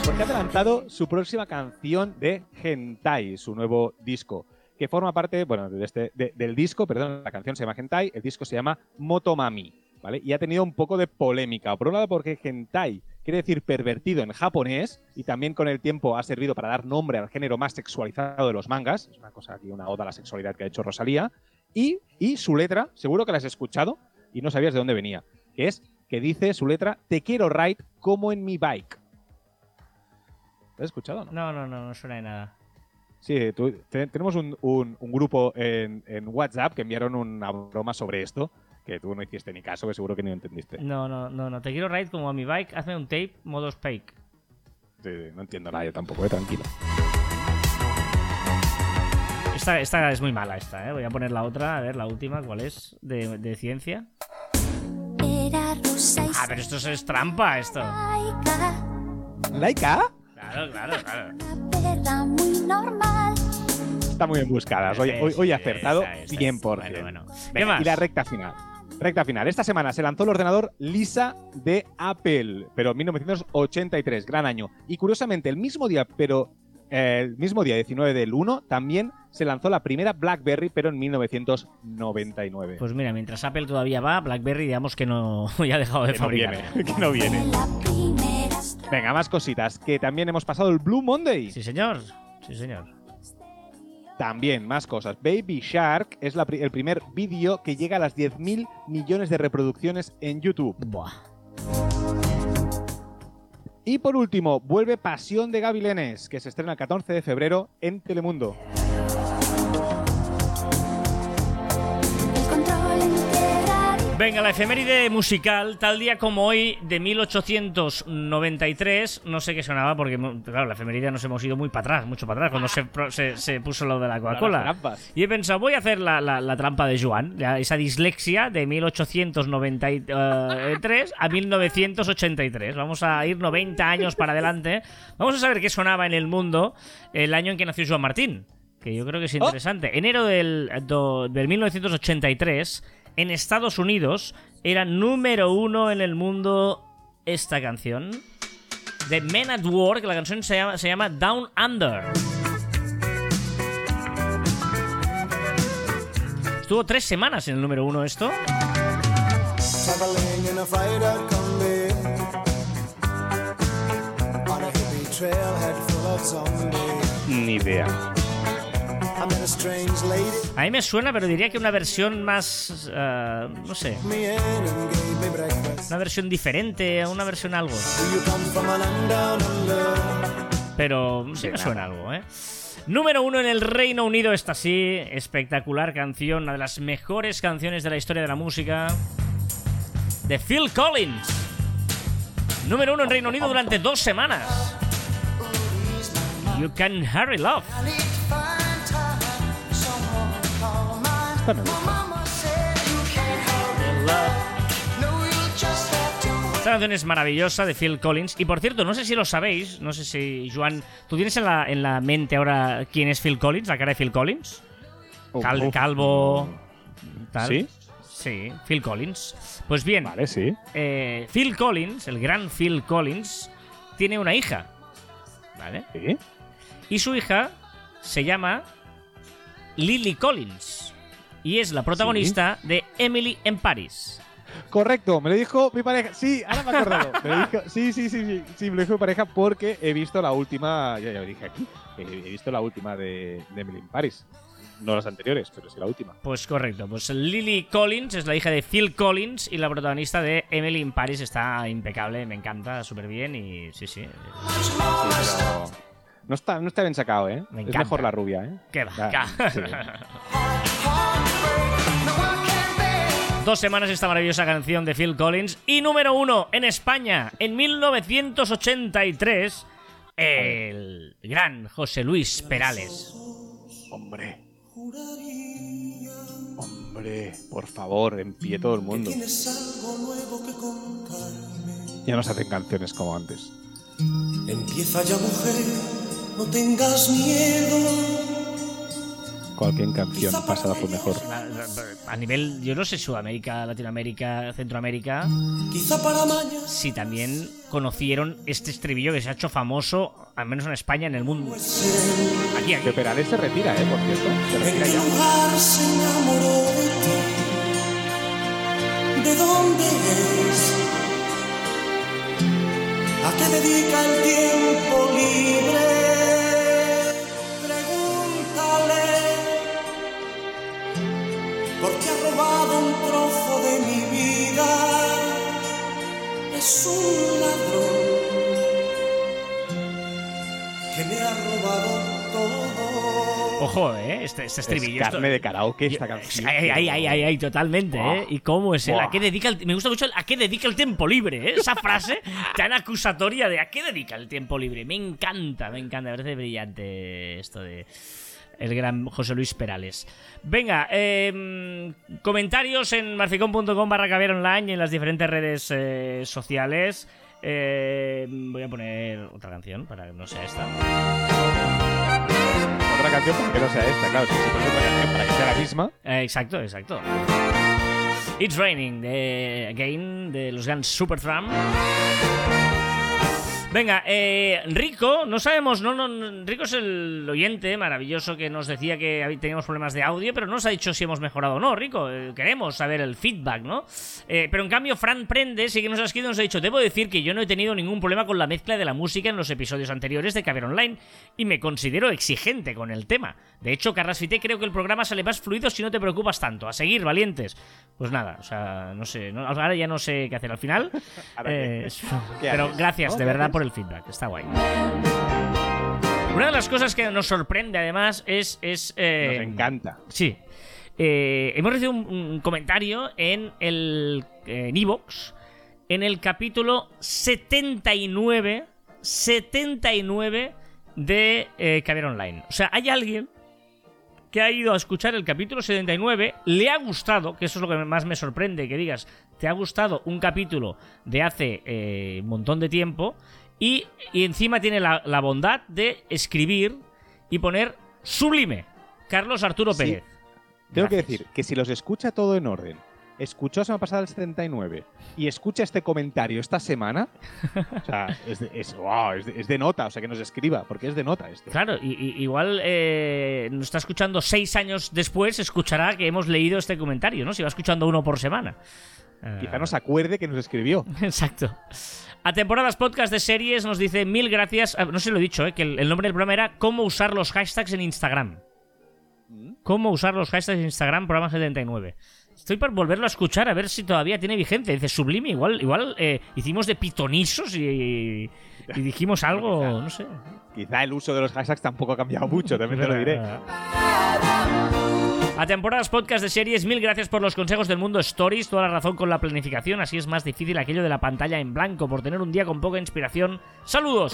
Speaker 2: Porque ha adelantado su próxima canción de Hentai, su nuevo disco, que forma parte, bueno, de este, de- del disco, perdón, la canción se llama Hentai, el disco se llama Motomami, ¿vale? Y ha tenido un poco de polémica. Por un lado, porque Hentai quiere decir pervertido en japonés y también con el tiempo ha servido para dar nombre al género más sexualizado de los mangas. Es una cosa aquí, una oda a la sexualidad que ha hecho Rosalía. Y, y su letra, seguro que la has escuchado y no sabías de dónde venía, que es que dice su letra, te quiero ride como en mi bike. ¿Lo has escuchado o no?
Speaker 1: No, no, no, no suena de nada.
Speaker 2: Sí, tú- te- tenemos un, un- un grupo en, en WhatsApp que enviaron una broma sobre esto, que tú no hiciste ni caso, que seguro que ni lo entendiste.
Speaker 1: No, no, no, no. Te quiero ride como a mi bike. Hazme un tape modo fake.
Speaker 2: Sí, sí, no entiendo nada yo tampoco, eh, tranquilo.
Speaker 1: Esta, esta es muy mala, esta, ¿eh? Voy a poner la otra, a ver, la última, ¿cuál es? De, de ciencia.
Speaker 4: Era rusa y
Speaker 1: Ah, pero esto es trampa, esto.
Speaker 4: laica,
Speaker 2: ¿Laika?
Speaker 1: Claro, claro, claro.
Speaker 4: una perra muy normal.
Speaker 2: Está muy bien buscadas. Hoy, hoy, hoy acertado
Speaker 1: esta, esta.
Speaker 2: 100%.
Speaker 1: Bueno, bueno. ¿Qué
Speaker 2: Venga,
Speaker 1: más?
Speaker 2: Y la recta final. Recta final. Esta semana se lanzó el ordenador Lisa de Apple, pero en 1983, gran año. Y curiosamente, el mismo día, pero el mismo día 19 del 1, también se lanzó la primera BlackBerry, pero en 1999.
Speaker 1: Pues mira, mientras Apple todavía va, BlackBerry digamos que no *laughs* ya ha dejado de
Speaker 2: que no
Speaker 1: fabricar.
Speaker 2: viene, que no viene. Venga, más cositas. Que también hemos pasado el Blue Monday.
Speaker 1: Sí, señor. Sí, señor.
Speaker 2: También, más cosas. Baby Shark es la pri- el primer vídeo que llega a las 10.000 millones de reproducciones en YouTube.
Speaker 1: Buah.
Speaker 2: Y por último, vuelve Pasión de Gavilanes, que se estrena el 14 de febrero en Telemundo.
Speaker 1: Venga, la efeméride musical, tal día como hoy, de 1893, no sé qué sonaba, porque, claro, la efeméride nos hemos ido muy para atrás, mucho para atrás, cuando se, se- se puso lo de la Coca-Cola. Y he pensado, voy a hacer la, la- la trampa de Joan, ya, esa dislexia de 1893 a 1983. Vamos a ir 90 años para adelante. Vamos a saber qué sonaba en el mundo el año en que nació Joan Martín, que yo creo que es interesante. Enero del, do- del 1983, en Estados Unidos, era número uno en el mundo esta canción. De Men at Work, la canción se llama, se llama Down Under. Estuvo tres semanas en el número uno esto.
Speaker 2: Ni idea.
Speaker 5: A strange lady
Speaker 1: A mí me suena, pero diría que una versión más... eh, no sé. Una versión diferente, una versión algo. Pero sí me suena algo, ¿eh? Número uno en el Reino Unido, esta sí, espectacular canción, una de las mejores canciones de la historia de la música, de Phil Collins. Número uno en Reino Unido durante dos semanas. You Can Hurry Love.
Speaker 2: Esta me gusta.
Speaker 1: Esta canción es maravillosa de Phil Collins. Y por cierto, no sé si lo sabéis, no sé si, Joan, ¿tú tienes en la, en la mente ahora quién es Phil Collins? ¿La cara de Phil Collins? Cal-
Speaker 2: Uf.
Speaker 1: calvo. Tal.
Speaker 2: ¿Sí?
Speaker 1: Sí, Phil Collins. Pues bien,
Speaker 2: Vale, sí.
Speaker 1: eh, Phil Collins, el gran Phil Collins, tiene una hija. ¿Vale?
Speaker 2: ¿Sí?
Speaker 1: Y su hija se llama Lily Collins. Y es la protagonista de Emily en Paris.
Speaker 2: Correcto, me lo dijo mi pareja. Sí, ahora me he acordado. Me lo dijo- sí, sí, sí, sí, sí, me lo dijo mi pareja porque he visto la última, ya, ya lo dije aquí, he, he visto la última de, de Emily in Paris. No las anteriores, pero sí la última.
Speaker 1: Pues correcto, pues Lily Collins es la hija de Phil Collins y la protagonista de Emily in Paris está impecable, me encanta, súper bien y sí, sí.
Speaker 2: Sí, pero no está, no está bien sacado, ¿eh?
Speaker 1: Me
Speaker 2: es
Speaker 1: encanta.
Speaker 2: mejor la rubia, ¿eh?
Speaker 1: ¿Qué va?
Speaker 2: Ya,
Speaker 1: ¿Qué?
Speaker 2: sí. *laughs*
Speaker 1: Dos semanas esta maravillosa canción de Phil Collins y número uno en España en 1983 el gran José Luis Perales.
Speaker 2: Hombre. Hombre, por favor, en pie todo el mundo. Ya no se hacen canciones como antes.
Speaker 5: Empieza ya mujer, no tengas miedo
Speaker 2: Cualquier canción pasada fue mejor.
Speaker 1: A nivel, yo no sé, Sudamérica, Latinoamérica, Centroamérica,
Speaker 5: Quizá para mañana
Speaker 1: si también conocieron este estribillo que se ha hecho famoso, al menos en España, en el mundo. Aquí, aquí.
Speaker 2: Que Perales se retira, ¿eh? Por cierto. Se
Speaker 5: ¿En
Speaker 2: retira
Speaker 5: qué
Speaker 2: ya.
Speaker 5: lugar se enamoró de ti? ¿De dónde es? ¿A qué dedica el tiempo libre? Porque ha robado un trozo de mi vida. Es un ladrón que me ha robado todo.
Speaker 1: Ojo, ¿eh? Este, este
Speaker 2: Es
Speaker 1: estribillo. esto-
Speaker 2: carne de karaoke esta canción.
Speaker 1: Ay, ay, ay, ay, ay, totalmente. ¿eh? ¿Y cómo es él? ¿A qué dedica el... Me gusta mucho el ¿a qué dedica el tiempo libre? ¿eh? Esa frase tan acusatoria de ¿a qué dedica el tiempo libre? Me encanta, me encanta, me parece brillante esto de el gran José Luis Perales. Venga, eh, comentarios en marficón.com barra caviar online y en las diferentes redes eh, sociales. Eh, voy a poner otra canción para que no sea esta.
Speaker 2: Otra canción para que no sea esta, claro. Si se pone otra canción para que sea la misma.
Speaker 1: Eh, exacto, exacto. It's Raining, de Again, de los Guns Supertramp. Venga, eh, Rico, no sabemos, no, no, Rico es el oyente maravilloso que nos decía que teníamos problemas de audio, pero no nos ha dicho si hemos mejorado o no, Rico. eh, queremos saber el feedback, ¿no? Eh, pero en cambio, Fran Prende sí que nos ha escrito y nos ha dicho: Debo decir que yo no he tenido ningún problema con la mezcla de la música en los episodios anteriores de Caber Online y me considero exigente con el tema. De hecho, Carras Fité, creo que el programa sale más fluido si no te preocupas tanto. A seguir, valientes. Pues nada, o sea, no sé, no- ahora ya no sé qué hacer al final. *laughs*
Speaker 2: Ahora
Speaker 1: Eh,
Speaker 2: qué.
Speaker 1: es- *laughs*
Speaker 2: ¿Qué
Speaker 1: pero gracias, de
Speaker 2: ¿Qué
Speaker 1: verdad, por el feedback. Está guay. Una de las cosas que nos sorprende, además, es. es eh,
Speaker 2: Nos encanta.
Speaker 1: Sí. Eh, hemos recibido un, un comentario en el en Evox, en el capítulo 79, 79 de eh, Caber Online. O sea, hay alguien que ha ido a escuchar el capítulo 79, le ha gustado, que eso es lo que más me sorprende, que digas, te ha gustado un capítulo de hace eh, un montón de tiempo, y, y encima tiene la, la bondad de escribir y poner sublime. Carlos Arturo
Speaker 2: Sí.
Speaker 1: Pérez.
Speaker 2: Tengo que decir que si los escucha todo en orden, escuchó semana pasada el 79 y escucha este comentario esta semana, o sea, *laughs* es de, es, wow, es de- es de nota, o sea, que nos escriba, porque es de nota este.
Speaker 1: Claro, y, y- igual eh, nos está escuchando seis años después, escuchará que hemos leído este comentario, ¿no? Si va escuchando uno por semana. Eh,
Speaker 2: Quizá nos acuerde que nos escribió. *laughs*
Speaker 1: Exacto. A temporadas podcast de series nos dice mil gracias. ah, No se lo he dicho, eh, que el, el nombre del programa era Cómo usar los hashtags en Instagram. Cómo usar los hashtags en Instagram, programa 79. Estoy por volverlo a escuchar a ver si todavía tiene vigencia. Dice Sublime, igual, igual eh, hicimos de pitonisos y, y dijimos algo, *laughs* no sé.
Speaker 2: Quizá el uso de los hashtags tampoco ha cambiado mucho, *laughs* también te lo diré.
Speaker 1: A temporadas podcast de series, mil gracias por los consejos del mundo Stories, toda la razón con la planificación, así es más difícil aquello de la pantalla en blanco por tener un día con poca inspiración. Saludos.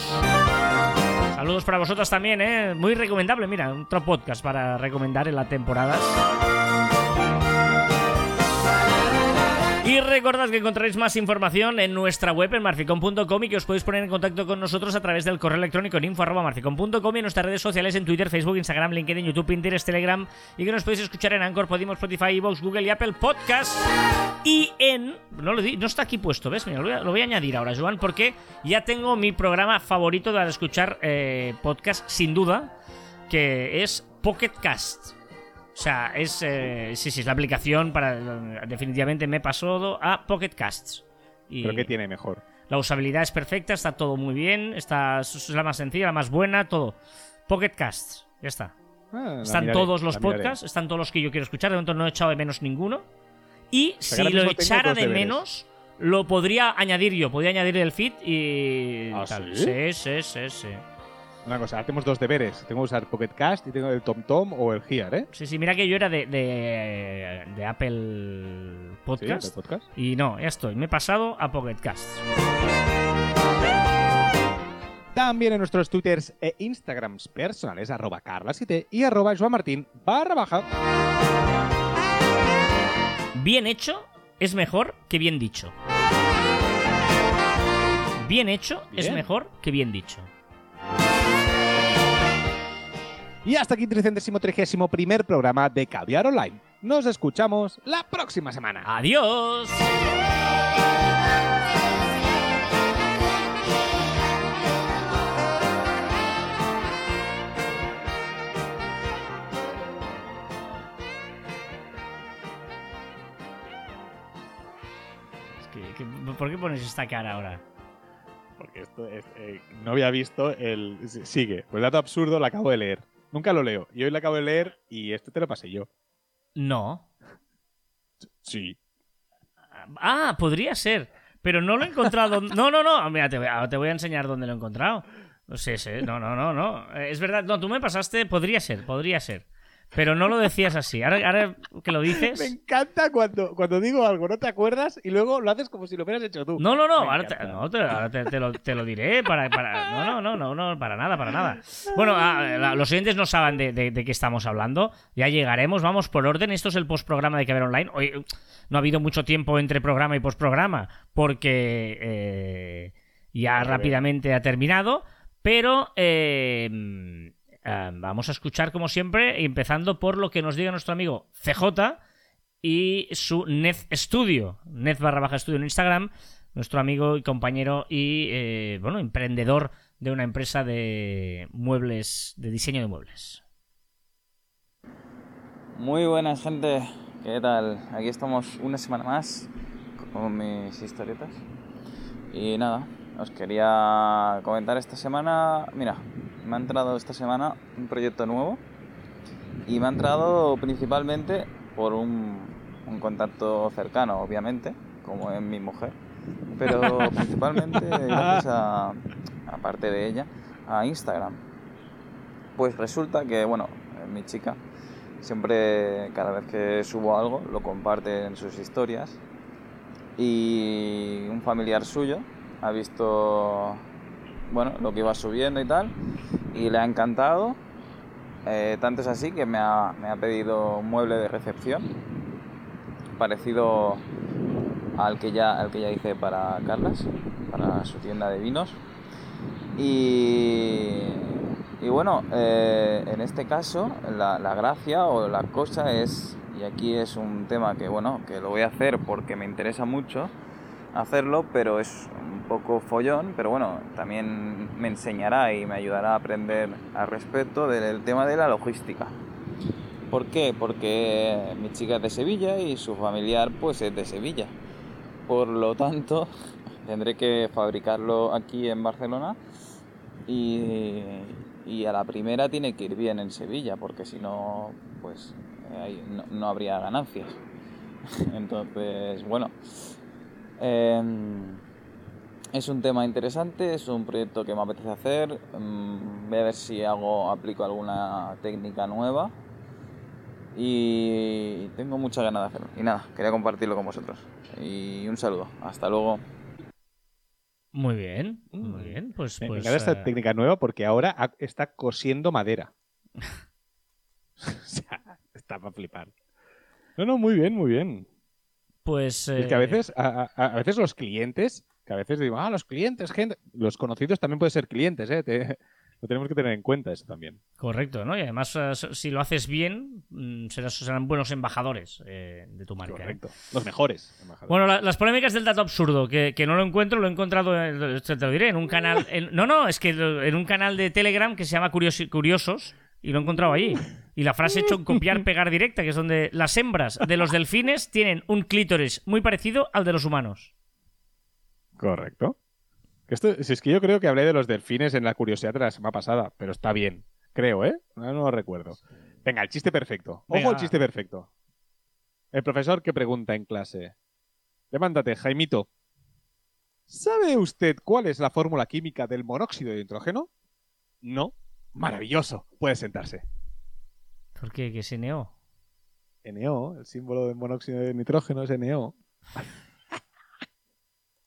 Speaker 1: Saludos para vosotras también, ¿eh? Muy recomendable, mira, otro podcast para recomendar en las temporadas. Recordad que encontraréis más información en nuestra web en marficon.com y que os podéis poner en contacto con nosotros a través del correo electrónico en info.marficon.com y en nuestras redes sociales en Twitter, Facebook, Instagram, LinkedIn, YouTube, Pinterest, Telegram y que nos podéis escuchar en Anchor, Podimo, Spotify, Evox, Google y Apple Podcast. Y en... No, lo di- no está aquí puesto, ¿ves? Mira, lo voy, a, lo voy a añadir ahora, Joan, porque ya tengo mi programa favorito para escuchar eh, podcast, sin duda, que es Pocket Cast. O sea, es. eh, sí, sí, es la aplicación para. Definitivamente me he pasado a Pocket Casts. Y
Speaker 2: Pero ¿qué tiene mejor?
Speaker 1: la usabilidad es perfecta, está todo muy bien, está, es la más sencilla, la más buena, todo. Pocket Casts, ya está.
Speaker 2: Ah,
Speaker 1: Están
Speaker 2: miraré,
Speaker 1: todos los podcasts, están todos los que yo quiero escuchar, de momento no he echado de menos ninguno. Y
Speaker 2: sea,
Speaker 1: si lo echara de
Speaker 2: deberes.
Speaker 1: menos, lo podría añadir yo, podría añadir el feed y.
Speaker 2: ¿Ah,
Speaker 1: tal.
Speaker 2: sí?
Speaker 1: sí, sí, sí, sí.
Speaker 2: Una cosa, ahora tenemos dos deberes. Tengo que usar Pocket Cast y tengo el TomTom o el Gear, ¿eh?
Speaker 1: Sí, sí, mira que yo era de, de, de Apple
Speaker 2: Sí,
Speaker 1: Podcast. Y no, ya estoy. Me he pasado a Pocket Cast.
Speaker 2: También en nuestros twitters e instagrams personales, arroba carlasite y arroba joanmartin barra baja.
Speaker 1: Bien hecho es mejor que bien dicho. Bien hecho es mejor que bien dicho.
Speaker 2: Y hasta aquí trigésimo primer programa de Caviar Online. Nos escuchamos la próxima semana.
Speaker 1: ¡Adiós! Es que- que- ¿Por qué pones esta cara ahora?
Speaker 2: Porque esto es, eh, no había visto el... Sigue. Pues dato absurdo lo acabo de leer. Nunca lo leo. Y hoy lo acabo de leer y este te lo pasé yo.
Speaker 1: No.
Speaker 2: Sí.
Speaker 1: Ah, podría ser. Pero no lo he encontrado. *laughs* No, no, no. Mira, te voy a, te voy a enseñar dónde lo he encontrado. Sí, sí, no, no, no, no. Es verdad, no, tú me pasaste, podría ser, podría ser. Pero no lo decías así. Ahora, ahora que lo
Speaker 2: Me
Speaker 1: dices.
Speaker 2: encanta cuando, cuando digo algo, no te acuerdas y luego lo haces como si lo hubieras hecho tú.
Speaker 1: No, no, no,
Speaker 2: Me
Speaker 1: ahora, te,
Speaker 2: encanta.
Speaker 1: no, te, ahora te- te lo, te lo diré para, para- No, no, no, no, no, para nada, para nada. Bueno, ah, los oyentes no saben de, de- de qué estamos hablando. Ya llegaremos, vamos por orden. Esto es el postprograma de Que Ver Online. Hoy no ha habido mucho tiempo entre programa y postprograma porque eh, ya rápidamente ha terminado. Pero eh, ah, vamos a escuchar como siempre, empezando por lo que nos diga nuestro amigo CJ y su Net Studio, Net barra baja estudio en Instagram, nuestro amigo y compañero y eh, bueno, emprendedor de una empresa de muebles, de diseño de muebles.
Speaker 6: Muy buenas gente, ¿qué tal? Aquí estamos una semana más con mis historietas. Y nada, os quería comentar esta semana, mira, me ha entrado esta semana un proyecto nuevo y me ha entrado principalmente por un, un contacto cercano, obviamente, como es mi mujer, pero *laughs* principalmente gracias a, aparte de ella, a Instagram. Pues resulta que, bueno, mi chica siempre, cada vez que subo algo, lo comparte en sus historias. Y un familiar suyo ha visto, bueno, lo que iba subiendo y tal, y le ha encantado. Eh, tanto es así que me ha, me ha pedido un mueble de recepción parecido al que ya, al que ya hice para Carlas, para su tienda de vinos. Y, y bueno, eh, en este caso la, la gracia o la cosa es, y aquí es un tema que bueno, que lo voy a hacer porque me interesa mucho hacerlo, pero es un poco follón, pero bueno, también me enseñará y me ayudará a aprender al respecto del tema de la logística. ¿Por qué? Porque mi chica es de Sevilla y su familiar pues es de Sevilla. Por lo tanto, *laughs* tendré que fabricarlo aquí en Barcelona y, y a la primera tiene que ir bien en Sevilla, porque si no, pues eh, no, no habría ganancias. *laughs* Entonces, bueno, em, es un tema interesante, es un proyecto que me apetece hacer. mm, voy a ver si hago, aplico alguna técnica nueva y tengo muchas ganas de hacerlo. Y nada, quería compartirlo con vosotros. Y un saludo, hasta luego.
Speaker 1: Muy bien, muy bien. Pues,
Speaker 2: Me
Speaker 1: pues,
Speaker 2: encanta esta
Speaker 1: eh,
Speaker 2: técnica nueva porque ahora está cosiendo madera. *laughs* o sea, está para flipar. No, no, muy bien, muy bien.
Speaker 1: Pues,
Speaker 2: Es que a
Speaker 1: eh,
Speaker 2: veces, a, a- veces los clientes, que a veces digo, ah, los clientes, gente. Los conocidos también pueden ser clientes, ¿eh? Te- *laughs* lo tenemos que tener en cuenta eso también.
Speaker 1: Correcto, ¿no? Y además, eh, si lo haces bien, mm, serás- serán buenos embajadores eh, de tu marca. ¿eh?
Speaker 2: Correcto. Los mejores. embajadores.
Speaker 1: Bueno, la- las polémicas del dato absurdo, que, que no lo encuentro, lo he encontrado, te lo diré, en un canal... en- no, no, es que en un canal de Telegram que se llama Curiosi- Curiosos y lo he encontrado allí. Y la frase he hecho en copiar, *laughs* pegar directa, que es donde las hembras de los delfines tienen un clítoris muy parecido al de los humanos.
Speaker 2: Correcto. Esto, si es que yo creo que hablé de los delfines en la curiosidad de la semana pasada, pero está bien. Creo, ¿eh? No, no lo recuerdo. Venga, el chiste perfecto. Ojo
Speaker 1: Venga,
Speaker 2: al
Speaker 1: va.
Speaker 2: chiste perfecto. El profesor que pregunta en clase. Levántate, Jaimito. ¿Sabe usted cuál es la fórmula química del monóxido de nitrógeno? No. Maravilloso. Puede sentarse.
Speaker 1: ¿Por qué? ¿Que se neó?
Speaker 2: NO, el símbolo del monóxido de nitrógeno es NO.